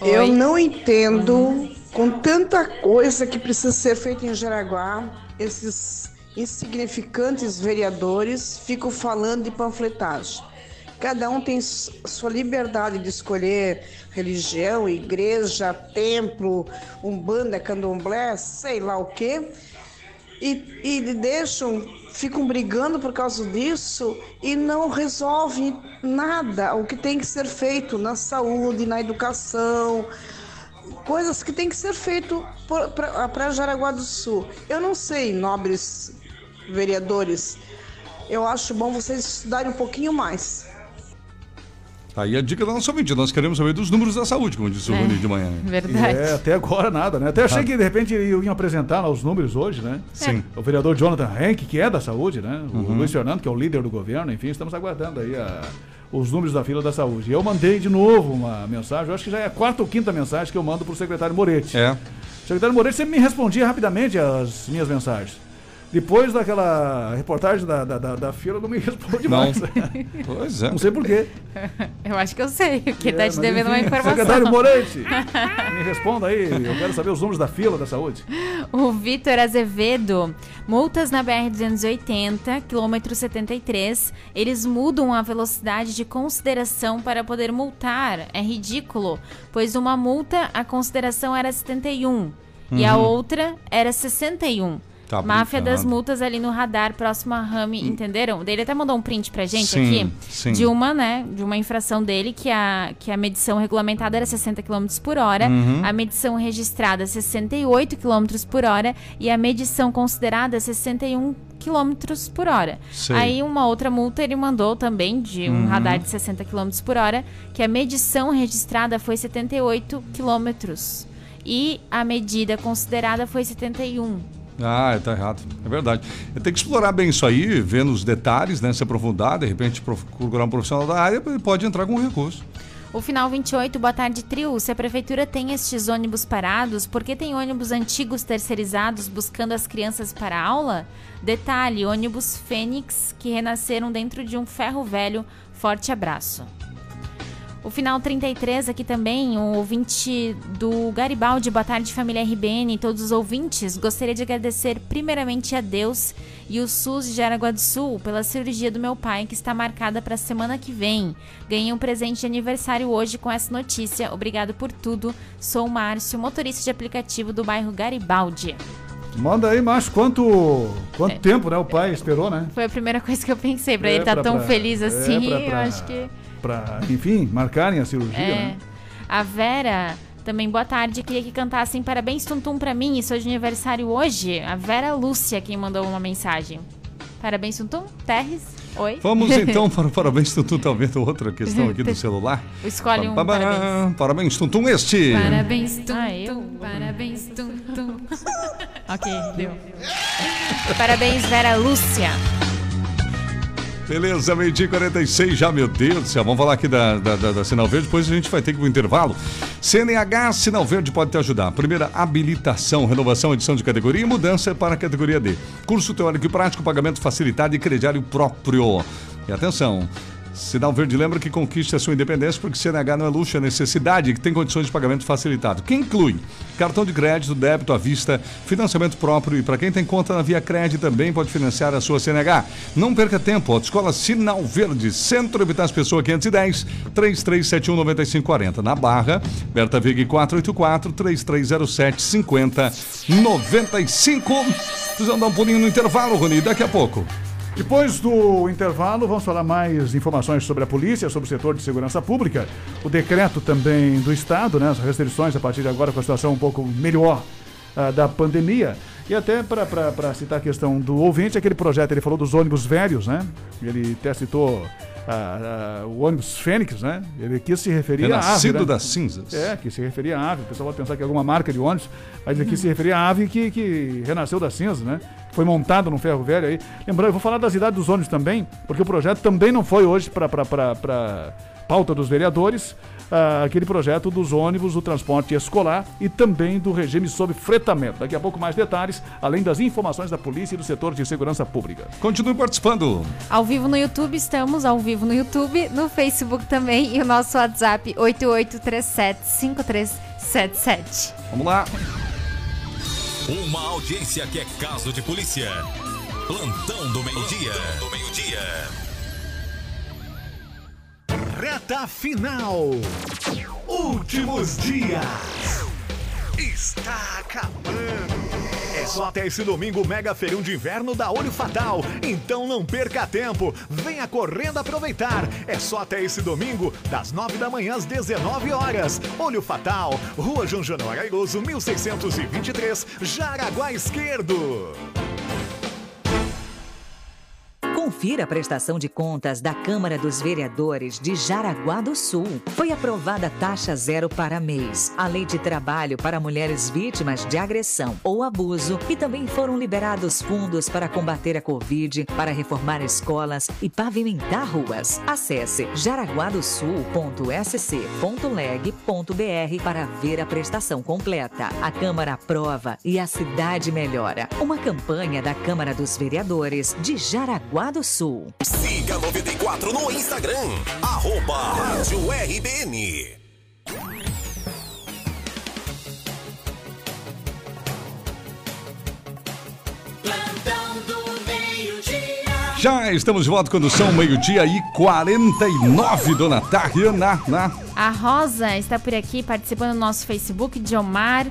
Eu não entendo, com tanta coisa que precisa ser feita em Jaraguá, esses insignificantes vereadores ficam falando de panfletagem. Cada um tem sua liberdade de escolher religião, igreja, templo, umbanda, candomblé, sei lá o quê. E, e deixam, ficam brigando por causa disso e não resolvem nada. O que tem que ser feito na saúde, na educação, coisas que tem que ser feito para Jaraguá do Sul. Eu não sei, nobres vereadores, eu acho bom vocês estudarem um pouquinho mais. Tá aí a dica da nossa ouvinte, nós queremos saber dos números da saúde, como disse o É. Rony de manhã. Verdade. É, até agora nada, né? Até achei Ah. que de repente iam apresentar lá os números hoje, né? Sim. O vereador Jonathan Henk, que é da saúde, né? O Uhum. Luiz Fernando, que é o líder do governo, enfim, estamos aguardando aí a- os números da fila da saúde. E eu mandei de novo uma mensagem, eu acho que já é a quarta ou quinta mensagem que eu mando pro secretário Moretti. É. O secretário Moretti sempre me respondia rapidamente as minhas mensagens. Depois daquela reportagem da, da, da, da fila, não me [laughs] responde Não. mais. Pois é. não sei porquê. [laughs] Eu acho que eu sei, porque É, tá te devendo uma enfim, informação. Secretário Moretti, [laughs] me responda aí, eu quero saber os números da fila da saúde. O Vitor Azevedo, multas na BR-280, quilômetro 73, eles mudam a velocidade de consideração para poder multar. É ridículo, pois uma multa a consideração era 71 e a outra era 61. Tá Máfia brincando. das multas ali no radar próximo a Rami, entenderam? Daí Ele até mandou um print pra gente Sim, aqui sim. de uma, né, de uma infração dele que a, que a medição regulamentada era 60 km por hora, Uhum. a medição registrada 68 km por hora e a medição considerada 61 km por hora. Sei. Aí uma outra multa ele mandou também de um Uhum. radar de 60 km por hora, que a medição registrada foi 78 km e a medida considerada foi 71. Ah, tá errado. É verdade. Tem que explorar bem isso aí, ver nos detalhes, né? Se aprofundar, de repente procurar um profissional da área, pode entrar com recurso. O final 28, boa tarde, trio. Se a prefeitura tem estes ônibus parados, por que tem ônibus antigos terceirizados buscando as crianças para aula? Detalhe: ônibus Fênix que renasceram dentro de um ferro velho. Forte abraço. O final 33 aqui também, o ouvinte do Garibaldi, boa tarde família RBN e todos os ouvintes. Gostaria de agradecer primeiramente a Deus e o SUS de Jaraguá do Sul pela cirurgia do meu pai que está marcada para a semana que vem. Ganhei um presente de aniversário hoje com essa notícia. Obrigado por tudo. Sou o Márcio, motorista de aplicativo do bairro Garibaldi. Manda aí, macho, quanto, quanto É. tempo, né? O pai esperou, né? Foi a primeira coisa que eu pensei, pra É, ele estar pra- tão pra- feliz é, assim, pra- pra- eu acho que... Pra, enfim, marcarem a cirurgia, É. né? A Vera, também boa tarde, queria que cantassem parabéns Tum Tum pra mim, e sou de aniversário hoje. A Vera Lúcia quem mandou uma mensagem. Parabéns, Tuntum. Terres, oi. Vamos [laughs] então para o parabéns, Tuntum. Tá vendo outra questão aqui do [laughs] celular? Escolhe um Ba- ba- parabéns. Parabéns, Tuntum. Este. Parabéns, Tum, Tum. Parabéns, Tum, Tum. [laughs] ok, deu. Parabéns, Vera Lúcia. Beleza, meio-dia e 46 já, meu Deus do céu. Vamos falar aqui da, da, da- da Sinal Verde, depois a gente vai ter que ir pro intervalo. CNH Sinal Verde pode te ajudar. Primeira, habilitação, renovação, edição de categoria e mudança para a categoria D. Curso teórico e prático, pagamento facilitado e crediário próprio. E atenção. Sinal Verde lembra que conquiste a sua independência porque CNH não é luxo, é necessidade que tem condições de pagamento facilitado. Que inclui cartão de crédito, débito à vista, financiamento próprio e para quem tem conta na Via Cred também pode financiar a sua CNH. Não perca tempo, Autoescola Sinal Verde, Centro Habitats Pessoa 510, 3371 9540. Na Barra, Berta Vig 484 3307 5095. Precisamos dar um pulinho no intervalo, Rony, daqui a pouco. Depois do intervalo, vamos falar mais informações sobre a polícia, sobre o setor de segurança pública, o decreto também do Estado, né, as restrições a partir de agora com a situação um pouco melhor ah, da pandemia. E até para citar a questão do ouvinte, aquele projeto, ele falou dos ônibus velhos, né? Ele até citou ah, ah, o ônibus Fênix, né? Ele quis se referir à ave. Renascido né? das cinzas. É, que se referia à ave. O pessoal vai pensar que é alguma marca de ônibus, mas ele quis se referir à ave que, que renasceu das cinzas, né? Foi montado no ferro velho aí. Lembrando, eu vou falar das idades dos ônibus também, porque o projeto também não foi hoje para pauta dos vereadores, ah, aquele projeto dos ônibus, do transporte escolar e também do regime sob fretamento. Daqui a pouco mais detalhes, além das informações da polícia e do setor de segurança pública. Continue participando. Ao vivo no YouTube, estamos ao vivo no YouTube, no Facebook também e o nosso WhatsApp 88375377. Vamos lá. Uma audiência que é caso de polícia. Plantão do meio-dia. do meio-dia. Reta final. Últimos dias. Está acabando. É só até esse domingo o mega feirão de inverno da Olho Fatal. Então não perca tempo. Venha correndo aproveitar. É só até esse domingo, das 9 da manhã às 19 horas. Olho Fatal, Rua João Januário Airoso, 1623, Jaraguá Esquerdo. Confira a prestação de contas da Câmara dos Vereadores de Jaraguá do Sul. Foi aprovada taxa zero para mês, a lei de trabalho para mulheres vítimas de agressão ou abuso e também foram liberados fundos para combater a Covid, para reformar escolas e pavimentar ruas. Acesse jaraguadosul.sc.leg.br para ver a prestação completa. A Câmara aprova e a cidade melhora. Uma campanha da Câmara dos Vereadores de Jaraguá do Sul. Siga 94 no Instagram. Arroba Rádio RBN. Já estamos de volta, condução meio-dia e 49, dona Tariana. Na... A Rosa está por aqui participando do nosso Facebook, de Omar.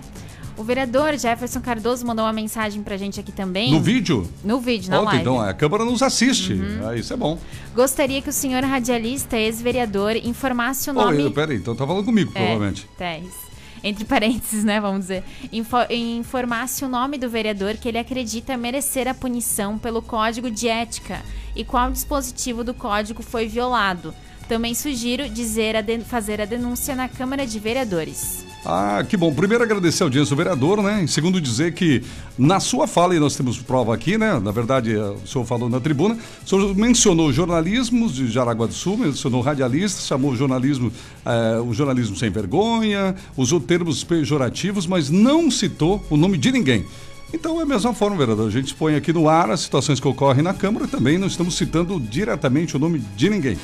O vereador Jefferson Cardoso mandou uma mensagem pra gente aqui também. No vídeo? No vídeo, na Ontem, live. então, a Câmara nos assiste. Uhum. Ah, isso é bom. Gostaria que o senhor radialista, ex-vereador, informasse o nome... peraí, então tá falando comigo, É, provavelmente. Teres. Entre parênteses, né, vamos dizer. Info- informasse o nome do vereador que ele acredita merecer a punição pelo Código de Ética e qual dispositivo do código foi violado. Também sugiro dizer a fazer a denúncia na Câmara de Vereadores. Ah, que bom. Primeiro, agradecer a audiência do vereador, né? Em segundo, dizer que na sua fala, e nós temos prova aqui, né? Na verdade, eh, o senhor falou na tribuna, o senhor mencionou jornalismo de Jaraguá do Sul, mencionou radialistas, chamou o jornalismo, eh, o jornalismo sem vergonha, usou termos pejorativos, mas não citou o nome de ninguém. Então é a mesma forma, vereador. A gente põe aqui no ar as situações que ocorrem na Câmara e também não estamos citando diretamente o nome de ninguém.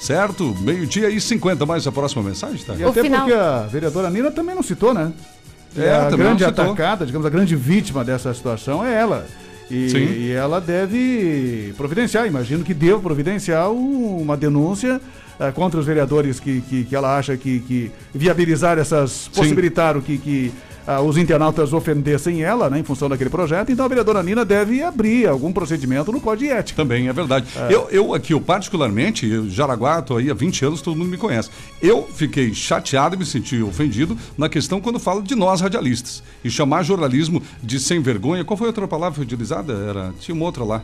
Certo? Meio-dia e 50. Mais a próxima mensagem, tá? E até porque a vereadora Nina também não citou, né? É, É, a também grande não citou. atacada, digamos, a grande vítima dessa situação é ela. E, Sim. e ela deve providenciar, imagino que deva providenciar um- uma denúncia eh, contra os vereadores que, que, que ela acha que, que viabilizaram essas, possibilitaram que, que ah, os internautas ofendessem ela, né, em função daquele projeto. Então a vereadora Nina deve abrir algum procedimento no Código de Ética. Também é verdade. Eu, eu aqui, eu particularmente, eu, Jaraguá, estou aí há 20 anos, todo mundo me conhece. Eu fiquei chateado e me senti ofendido na questão quando falo de nós radialistas. E chamar jornalismo de sem vergonha. Qual foi a outra palavra utilizada? Era, tinha uma outra lá.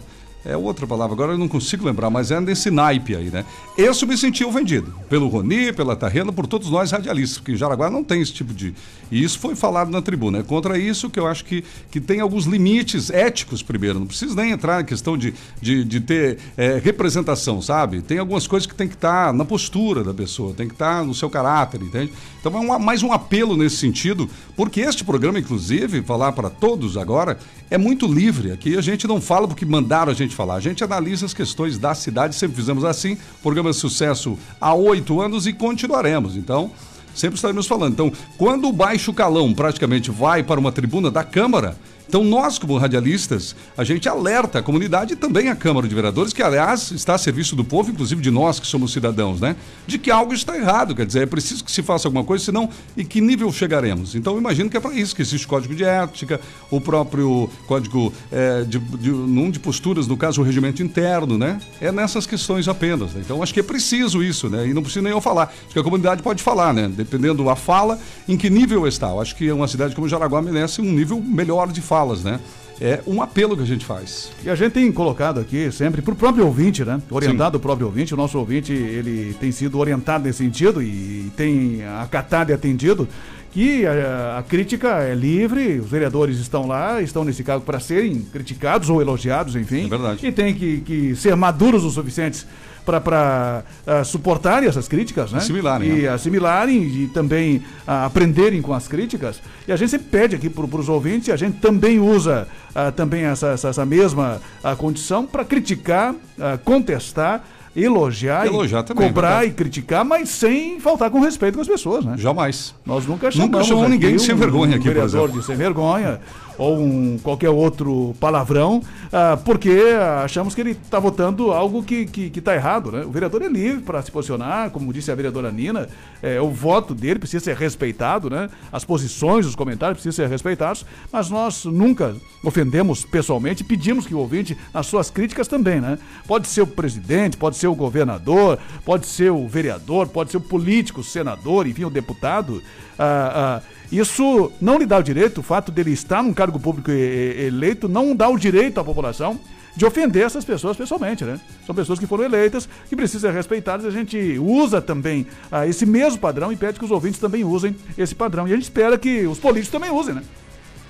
É outra palavra, agora eu não consigo lembrar, mas é nesse naipe aí, né? Esse me senti ofendido. Pelo Roni, pela Tarrena, por todos nós radialistas, porque em Jaraguá não tem esse tipo de. E isso foi falado na tribuna. É contra isso que eu acho que, que tem alguns limites éticos, primeiro. Não precisa nem entrar na questão de, de, de ter é, representação, sabe? Tem algumas coisas que tem que estar na postura da pessoa, tem que estar no seu caráter, entende? Então é uma- mais um apelo nesse sentido, porque este programa, inclusive, falar para todos agora, é muito livre. Aqui a gente não fala porque mandaram a gente falar, a gente analisa as questões da cidade, sempre fizemos assim, programa de sucesso há oito anos e continuaremos. Então, sempre estaremos falando. Então, quando o baixo calão praticamente vai para uma tribuna da Câmara, então nós, como radialistas, a gente alerta a comunidade e também a Câmara de Vereadores, que aliás está a serviço do povo, inclusive de nós que somos cidadãos, né? De que algo está errado, quer dizer, é preciso que se faça alguma coisa, senão e que nível chegaremos? Então imagino que é para isso que existe o código de ética, o próprio código é, de, de, num de posturas, no caso o regimento interno, né? É nessas questões apenas. né? Então acho que é preciso isso, né? E não precisa nem eu falar. Acho que a comunidade pode falar, né? Dependendo da fala, em que nível está. Eu acho que uma cidade como Jaraguá merece um nível melhor de falas, né? É um apelo que a gente faz. E a gente tem colocado aqui sempre para o próprio ouvinte, né? Orientado o próprio ouvinte. O nosso ouvinte, ele tem sido orientado nesse sentido e tem acatado e atendido que a, a crítica é livre, os vereadores estão lá, estão nesse cargo para serem criticados ou elogiados, enfim. É verdade. E tem que, que ser maduros o suficientes para suportarem essas críticas, né? Assimilarem, E né? assimilarem e também ah, aprenderem com as críticas. E a gente sempre pede aqui para os ouvintes, e a gente também usa ah, também essa, essa, essa mesma ah, condição para criticar, ah, contestar, elogiar, Elogiar e também, cobrar verdade. e criticar, mas sem faltar com respeito com as pessoas, né? Jamais. Nós nunca Nunca chamamos chamou aqui ninguém de sem um vergonha aqui, por exemplo. de sem vergonha ou um qualquer outro palavrão, ah, porque achamos que ele está votando algo que que que está errado, né? O vereador é livre para se posicionar, como disse a vereadora Nina, é, o voto dele precisa ser respeitado, né? As posições, os comentários precisam ser respeitados, mas nós nunca ofendemos pessoalmente, pedimos que o ouvinte, nas suas críticas também, né? Pode ser o presidente, pode ser o governador, pode ser o vereador, pode ser o político, o senador, enfim, o deputado. ah, ah, isso não lhe dá o direito, o fato dele estar num cargo público eleito não dá o direito à população de ofender essas pessoas pessoalmente, né? São pessoas que foram eleitas, que precisam ser respeitadas. A gente usa também ah, esse mesmo padrão e pede que os ouvintes também usem esse padrão. E a gente espera que os políticos também usem, né?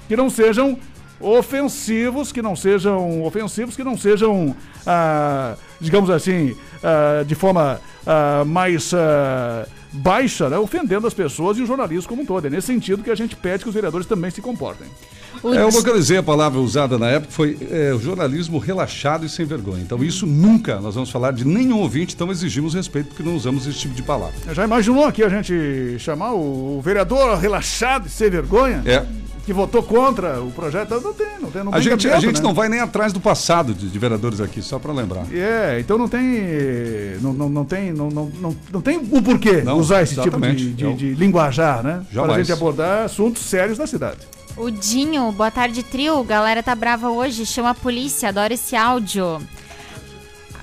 Que não sejam ofensivos, que não sejam ofensivos, que não sejam, ah, digamos assim, ah, de forma ah, mais ah, baixa, né? ofendendo as pessoas e os jornalistas como um todo. É nesse sentido que a gente pede que os vereadores também se comportem. É, eu localizei a palavra usada na época, foi é, o jornalismo relaxado e sem vergonha. Então, isso nunca nós vamos falar de nenhum ouvinte, então exigimos respeito porque não usamos esse tipo de palavra. Já imaginou aqui a gente chamar o vereador relaxado e sem vergonha? É. Que votou contra o projeto? Não tem, não tem. Não A gente, a gente né? não vai nem atrás do passado de, de vereadores aqui, só para lembrar. É, então não tem. Não, não, não tem. Não, não, não, não tem o porquê Não, usar esse tipo de, de, de linguajar, né? Para a Jamais. gente abordar assuntos sérios da cidade. O Dinho, boa tarde, trio. Galera tá brava hoje, chama a polícia, adoro esse áudio.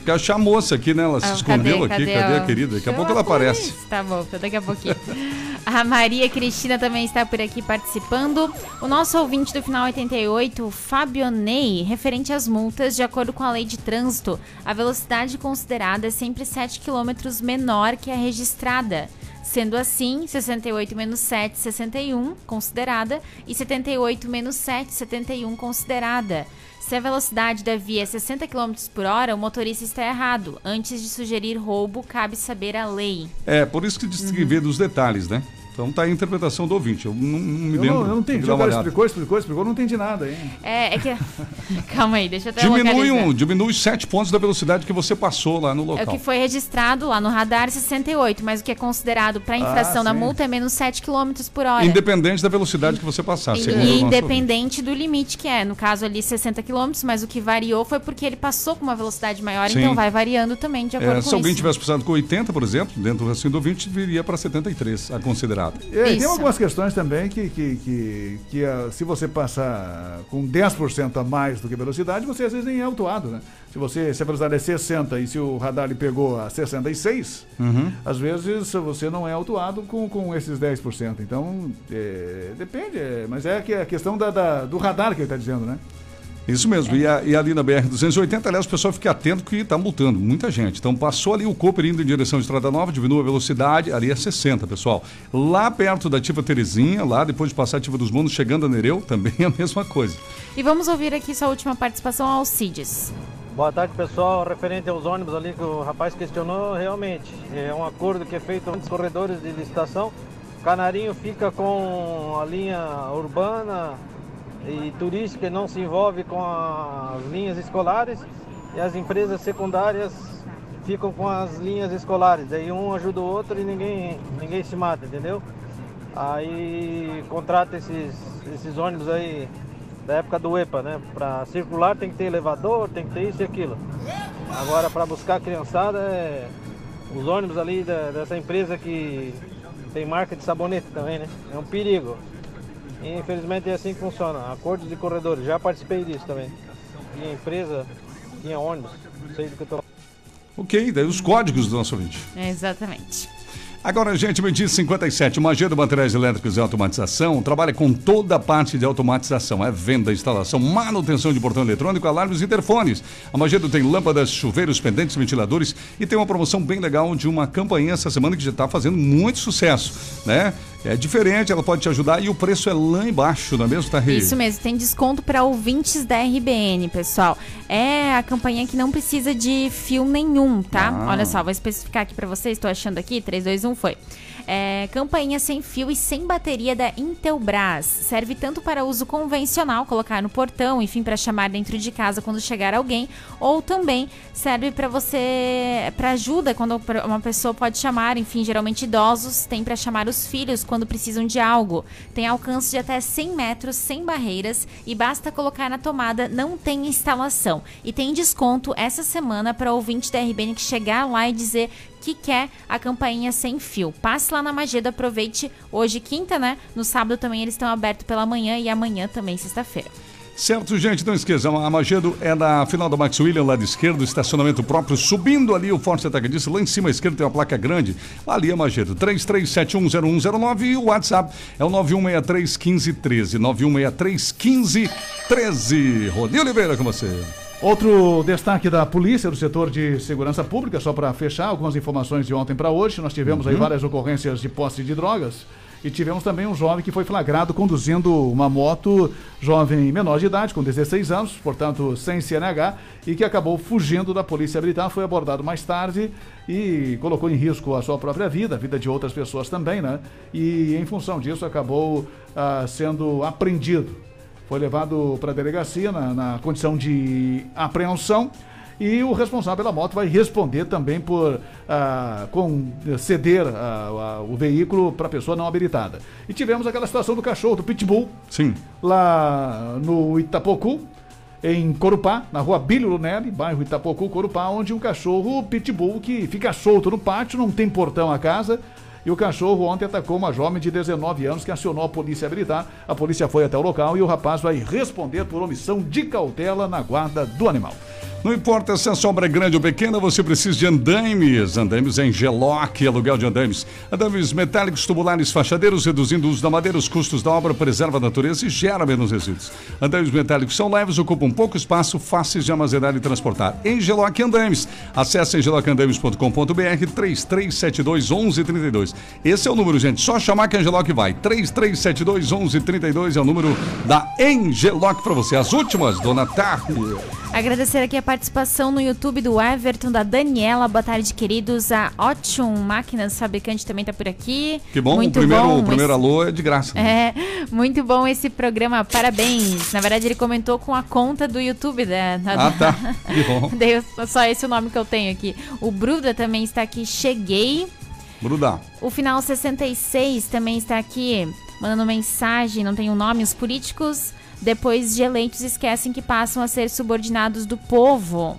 Porque achar a moça aqui, né? Ela se Ah, escondeu aqui, cadê, a ó? querida? Daqui a pouco ela aparece. polícia. Tá bom, tá daqui a pouquinho. [laughs] a Maria Cristina também está por aqui participando. O nosso ouvinte do final 88, Fabionei, referente às multas, de acordo com a lei de trânsito, a velocidade considerada é sempre 7 km menor que a registrada. Sendo assim, 68 menos 7, 61 considerada e 78 menos 7, 71 considerada. Se a velocidade da via é 60 km por hora, o motorista está errado. Antes de sugerir roubo, cabe saber a lei. É, por isso que diz que dos detalhes, né? Então tá aí a interpretação do ouvinte. Eu não, não me Eu lembro. não, eu não Tem entendi. O cara explicou, explicou, explicou, não entendi nada, hein? É, é que. [laughs] Calma aí, deixa eu até Diminui, localizar. um, diminui sete pontos da velocidade que você passou lá no É o local. que foi registrado lá no radar 68, mas o que é considerado para infração Ah, da sim. multa é menos 7 km por hora. Independente da velocidade que você passar. segundo o E nosso independente do limite que é. No caso ali 60 km, mas o que variou foi porque ele passou com uma velocidade maior, Sim. então vai variando também de acordo É, com se alguém isso. tivesse passado com 80, por exemplo, dentro do raciocínio do ouvinte, viria para 73, a considerada. É, e tem algumas questões também que, que, que, que, ah, se você passar com 10% a mais do que velocidade, você às vezes nem é autuado, né? Se, você, se a velocidade é 60 e se o radar lhe pegou a 66, Uhum. às vezes você não é autuado com, com esses 10%. Então, é, depende, é, mas é que é a questão da, da- do radar que ele está dizendo, né? Isso mesmo. E, a- e ali na BR-280, aliás, o pessoal fica atento que está multando muita gente. Então, passou ali o Cooper indo em direção à Estrada Nova, diminua a velocidade, ali é 60, pessoal. Lá perto da Ativa Terezinha, lá depois de passar a Ativa dos Mundos, chegando a Nereu, [laughs] também é a mesma coisa. E vamos ouvir aqui sua última participação, Alcides. Boa tarde, pessoal. Referente aos ônibus ali que o rapaz questionou, realmente é um acordo que é feito entre os corredores de licitação. Canarinho fica com a linha urbana e turística não se envolve com as linhas escolares e as empresas secundárias ficam com as linhas escolares. Aí um ajuda o outro e ninguém, ninguém se mata, entendeu? Aí contrata esses, esses ônibus aí da época do EPA, né? Para circular tem que ter elevador, tem que ter isso e aquilo. Agora para buscar a criançada é os ônibus ali da- dessa empresa que tem marca de sabonete também, né? É um perigo. E, infelizmente é assim que funciona. Acordos de corredores, já participei disso também. Tinha empresa, tinha ônibus, sei do que eu tô Ok, daí os códigos do nosso ouvinte. É, exatamente. Agora, gente, me diz 57. Magedo Materiais Elétricos e Automatização trabalha com toda a parte de automatização. É venda, instalação, manutenção de portão eletrônico, alarmes e interfones. A Magedo tem lâmpadas, chuveiros, pendentes, ventiladores e tem uma promoção bem legal de uma campanha essa semana que já está fazendo muito sucesso, né? É diferente, ela pode te ajudar e o preço é lá embaixo, não é mesmo, Tarri? Isso mesmo, tem desconto para ouvintes da RBN, pessoal. É a campanha que não precisa de fio nenhum, tá? Ah. Olha só, vou especificar aqui para vocês, estou achando aqui, 3, 2, 1, foi. É, campainha sem fio e sem bateria da Intelbras. Serve tanto para uso convencional, colocar no portão, enfim, para chamar dentro de casa quando chegar alguém, ou também serve para você, para ajuda quando uma pessoa pode chamar, enfim, geralmente idosos, tem para chamar os filhos quando precisam de algo. Tem alcance de até 100 metros, sem barreiras e basta colocar na tomada, não tem instalação. E tem desconto essa semana para ouvinte da RBN que chegar lá e dizer que quer a campainha sem fio. Passe lá na Magedo, aproveite hoje, quinta, né? No sábado também eles estão abertos pela manhã e amanhã também, sexta-feira. Certo, gente, não esqueçam, a Magedo é na final da Max William, lado esquerdo, estacionamento próprio, subindo ali o Forte Atacadista, lá em cima à esquerda tem uma placa grande, ali é Magedo, 33710109 e o WhatsApp é o 91631513, 91631513. Rodrigo Oliveira com você. Outro destaque da polícia do setor de segurança pública, só para fechar algumas informações de ontem para hoje, nós tivemos aí Uhum. várias ocorrências de posse de drogas e tivemos também um jovem que foi flagrado conduzindo uma moto, jovem menor de idade, com 16 anos, portanto sem CNH, e que acabou fugindo da polícia militar, foi abordado mais tarde e colocou em risco a sua própria vida, a vida de outras pessoas também, né? E em função disso acabou ah, sendo apreendido foi levado para a delegacia na, na condição de apreensão e o responsável pela moto vai responder também por ah, com, ceder ah, o veículo para pessoa não habilitada. E tivemos aquela situação do cachorro, do Pitbull, Sim. lá no Itapocu, em Corupá, na rua Bílio Lunelli, bairro Itapocu, Corupá, onde um cachorro Pitbull que fica solto no pátio, não tem portão a casa. E o cachorro ontem atacou uma jovem de 19 anos que acionou a polícia militar. A polícia foi até o local e o rapaz vai responder por omissão de cautela na guarda do animal. Não importa se a sobra é grande ou pequena, você precisa de andaimes. Andaimes em Geloc, aluguel de andaimes. Andaimes metálicos, tubulares, fachadeiros, reduzindo o uso da madeira, os custos da obra, preserva a natureza e gera menos resíduos. Andaimes metálicos são leves, ocupam pouco espaço, fáceis de armazenar e transportar. Em Geloc Andaimes. Acesse engelocandaimes.com.br 3372 1132. Esse é o número, gente. Só chamar que a Engeloc vai. 3372 1132 é o número da Engeloc para você. As últimas, dona Tarri. Agradecer aqui a participação no YouTube do Everton, da Daniela. Boa tarde, queridos. A Ótimo Máquinas Fabricante também tá por aqui. Que bom, Muito o primeiro, bom o primeiro esse- alô é de graça. É, muito bom esse programa, parabéns. Na verdade, ele comentou com a conta do YouTube da. da- Ah, tá. Que bom. [laughs] Só esse é o nome que eu tenho aqui. O Bruda também está aqui, cheguei. Brudá. O final 66 também está aqui, mandando mensagem, não tem o nome. Os políticos, depois de eleitos, esquecem que passam a ser subordinados do povo.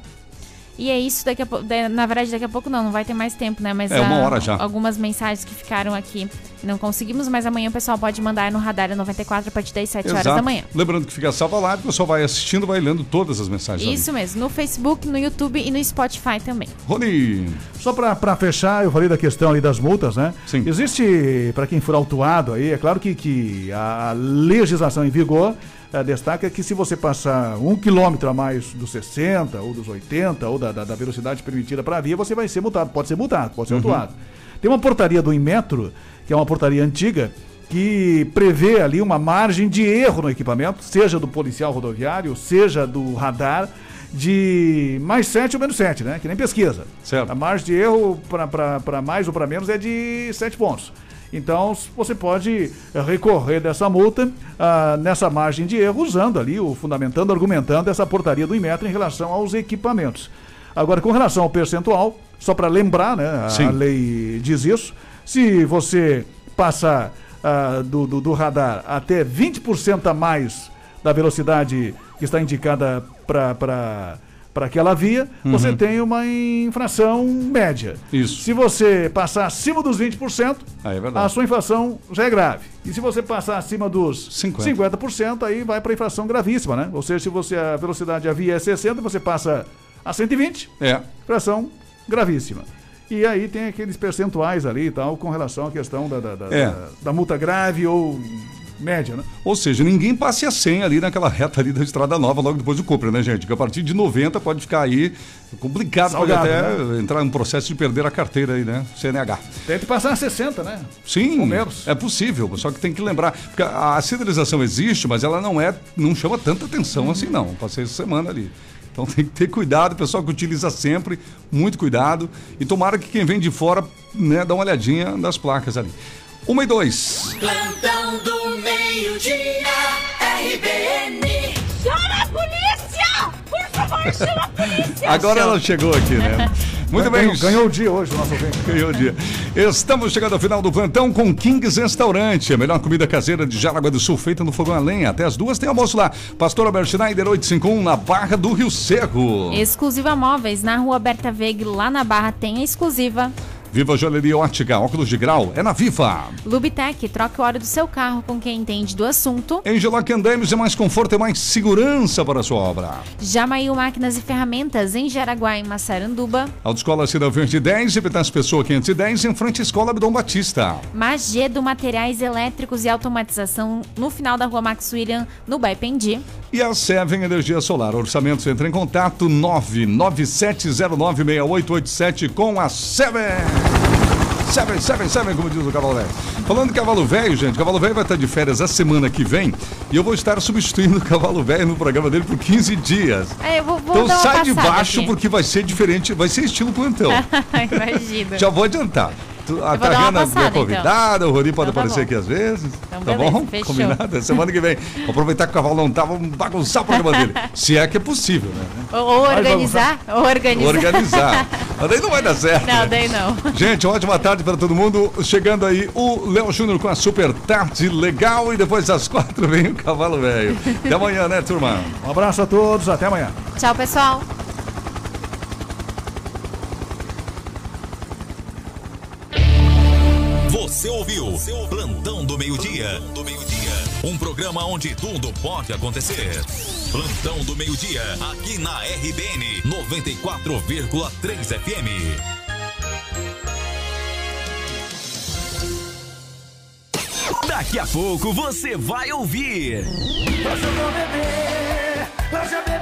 E é isso, daqui a pouco. Na verdade, daqui a pouco não, não vai ter mais tempo, né? Mas É, uma hora já. algumas mensagens que ficaram aqui não conseguimos, mas amanhã o pessoal pode mandar no Radar 94 a partir das 7 horas da manhã. Lembrando que fica salva lá, o pessoal vai assistindo, vai lendo todas as mensagens. ali. Isso mesmo, no Facebook, no YouTube e no Spotify também. Rony. Só para fechar, eu falei da questão ali das multas, né? Sim. Existe, para quem for autuado aí, é claro que, que a legislação em vigor destaca que se você passar um quilômetro a mais dos 60 ou dos 80 ou da, da, da velocidade permitida para a via, você vai ser multado. Pode ser multado, pode ser Uhum. autuado. Tem uma portaria do Inmetro, que é uma portaria antiga, que prevê ali uma margem de erro no equipamento, seja do policial rodoviário, seja do radar, de mais 7 ou menos 7, né? Que nem pesquisa. Certo. A margem de erro para mais ou para menos é de 7 pontos. Então, você pode eh, recorrer dessa multa ah, nessa margem de erro, usando ali, o fundamentando, argumentando essa portaria do Inmetro em relação aos equipamentos. Agora, com relação ao percentual, só para lembrar, né, a, Sim. lei diz isso, se você passar ah, do, do, do radar até 20% a mais da velocidade que está indicada para aquela via, você Uhum. tem uma infração média. Isso. Se você passar acima dos 20%, Aí é verdade. a sua infração já é grave. E se você passar acima dos 50. 50%, aí vai para infração gravíssima, né? Ou seja, se você a velocidade a via é 60, você passa a 120, É. infração gravíssima. E aí tem aqueles percentuais ali e tal, com relação à questão da, da, da, É. da- da multa grave ou média, né? Ou seja, ninguém passe a 100 ali naquela reta ali da Estrada Nova, logo depois do Cooper, né, gente? Que a partir de 90 pode ficar aí complicado, Salgado, pode até né? entrar um processo de perder a carteira aí, né? CNH. Tente passar a 60, né? Sim, Ou menos. é possível, só que tem que lembrar, porque a a sinalização existe, mas ela não é, não chama tanta atenção assim não. Passei essa semana ali. Então [laughs] tem que ter cuidado, pessoal que utiliza sempre, muito cuidado. E tomara que quem vem de fora, né, dá uma olhadinha nas placas ali. Uma e dois. Plantão do meio-dia, RBN. Chama a polícia! Por favor, chama a polícia! Agora ela chegou aqui, né? [laughs] Muito bem. Ganhou, ganhou o dia hoje, o nosso ouvinte. Ganhou o dia. Estamos chegando ao final do plantão com Kings Restaurante. A melhor comida caseira de Jaraguá do Sul, feita no fogão a lenha. Até as duas tem almoço lá. Pastor Albert Schneider, 851, na Barra do Rio Seco. Exclusiva Móveis, na rua Berta Veig, lá na Barra, tem a exclusiva. Viva Joalheria Ótica, óculos de grau, é na Viva. Lubitec, troque o óleo do seu carro com quem entende do assunto. Angela Candames é mais conforto e mais segurança para a sua obra. Jamail Máquinas e Ferramentas, em Jaraguá, em Massaranduba. Autoescola Cidade Verde 10, Epitácio Pessoa 510, em frente à Escola Abdom Batista. Magedo Materiais Elétricos e Automatização, no final da rua Max William, no Baipendi. E a Seven Energia Solar. Orçamentos, entre em contato 997096887 com a Seven. Seven, Seven, Seven, como diz o Cavalo Velho. Falando de Cavalo Velho, gente, Cavalo Velho vai estar de férias a semana que vem e eu vou estar substituindo o Cavalo Velho no programa dele por 15 dias. É, eu vou, vou Então sai de baixo aqui. porque vai ser diferente, vai ser estilo plantão. [laughs] Imagina. Já vou adiantar. Tu- A Tariana é passada, convidada, o Rori pode Então tá aparecer bom. aqui às vezes. Então tá beleza, bom? fechou. Combinado? Semana que vem. Vou aproveitar que o cavalo não tá, vamos bagunçar o programa dele. [laughs] Se é que é possível, né? Ou, ou organizar, ou organizar. Organizar. [laughs] Mas daí não vai dar certo. Não, né? daí não. Gente, ótima tarde para todo mundo. Chegando aí o Léo Júnior com a super tarde legal e depois às quatro vem o cavalo velho. Até amanhã, né, turma? Um abraço a todos, até amanhã. Tchau, pessoal. Você ouviu Plantão do Meio-Dia. Um programa onde tudo pode acontecer. Plantão do Meio-Dia, aqui na RBN 94,3 FM. Daqui a pouco você vai ouvir. Hoje eu vou beber.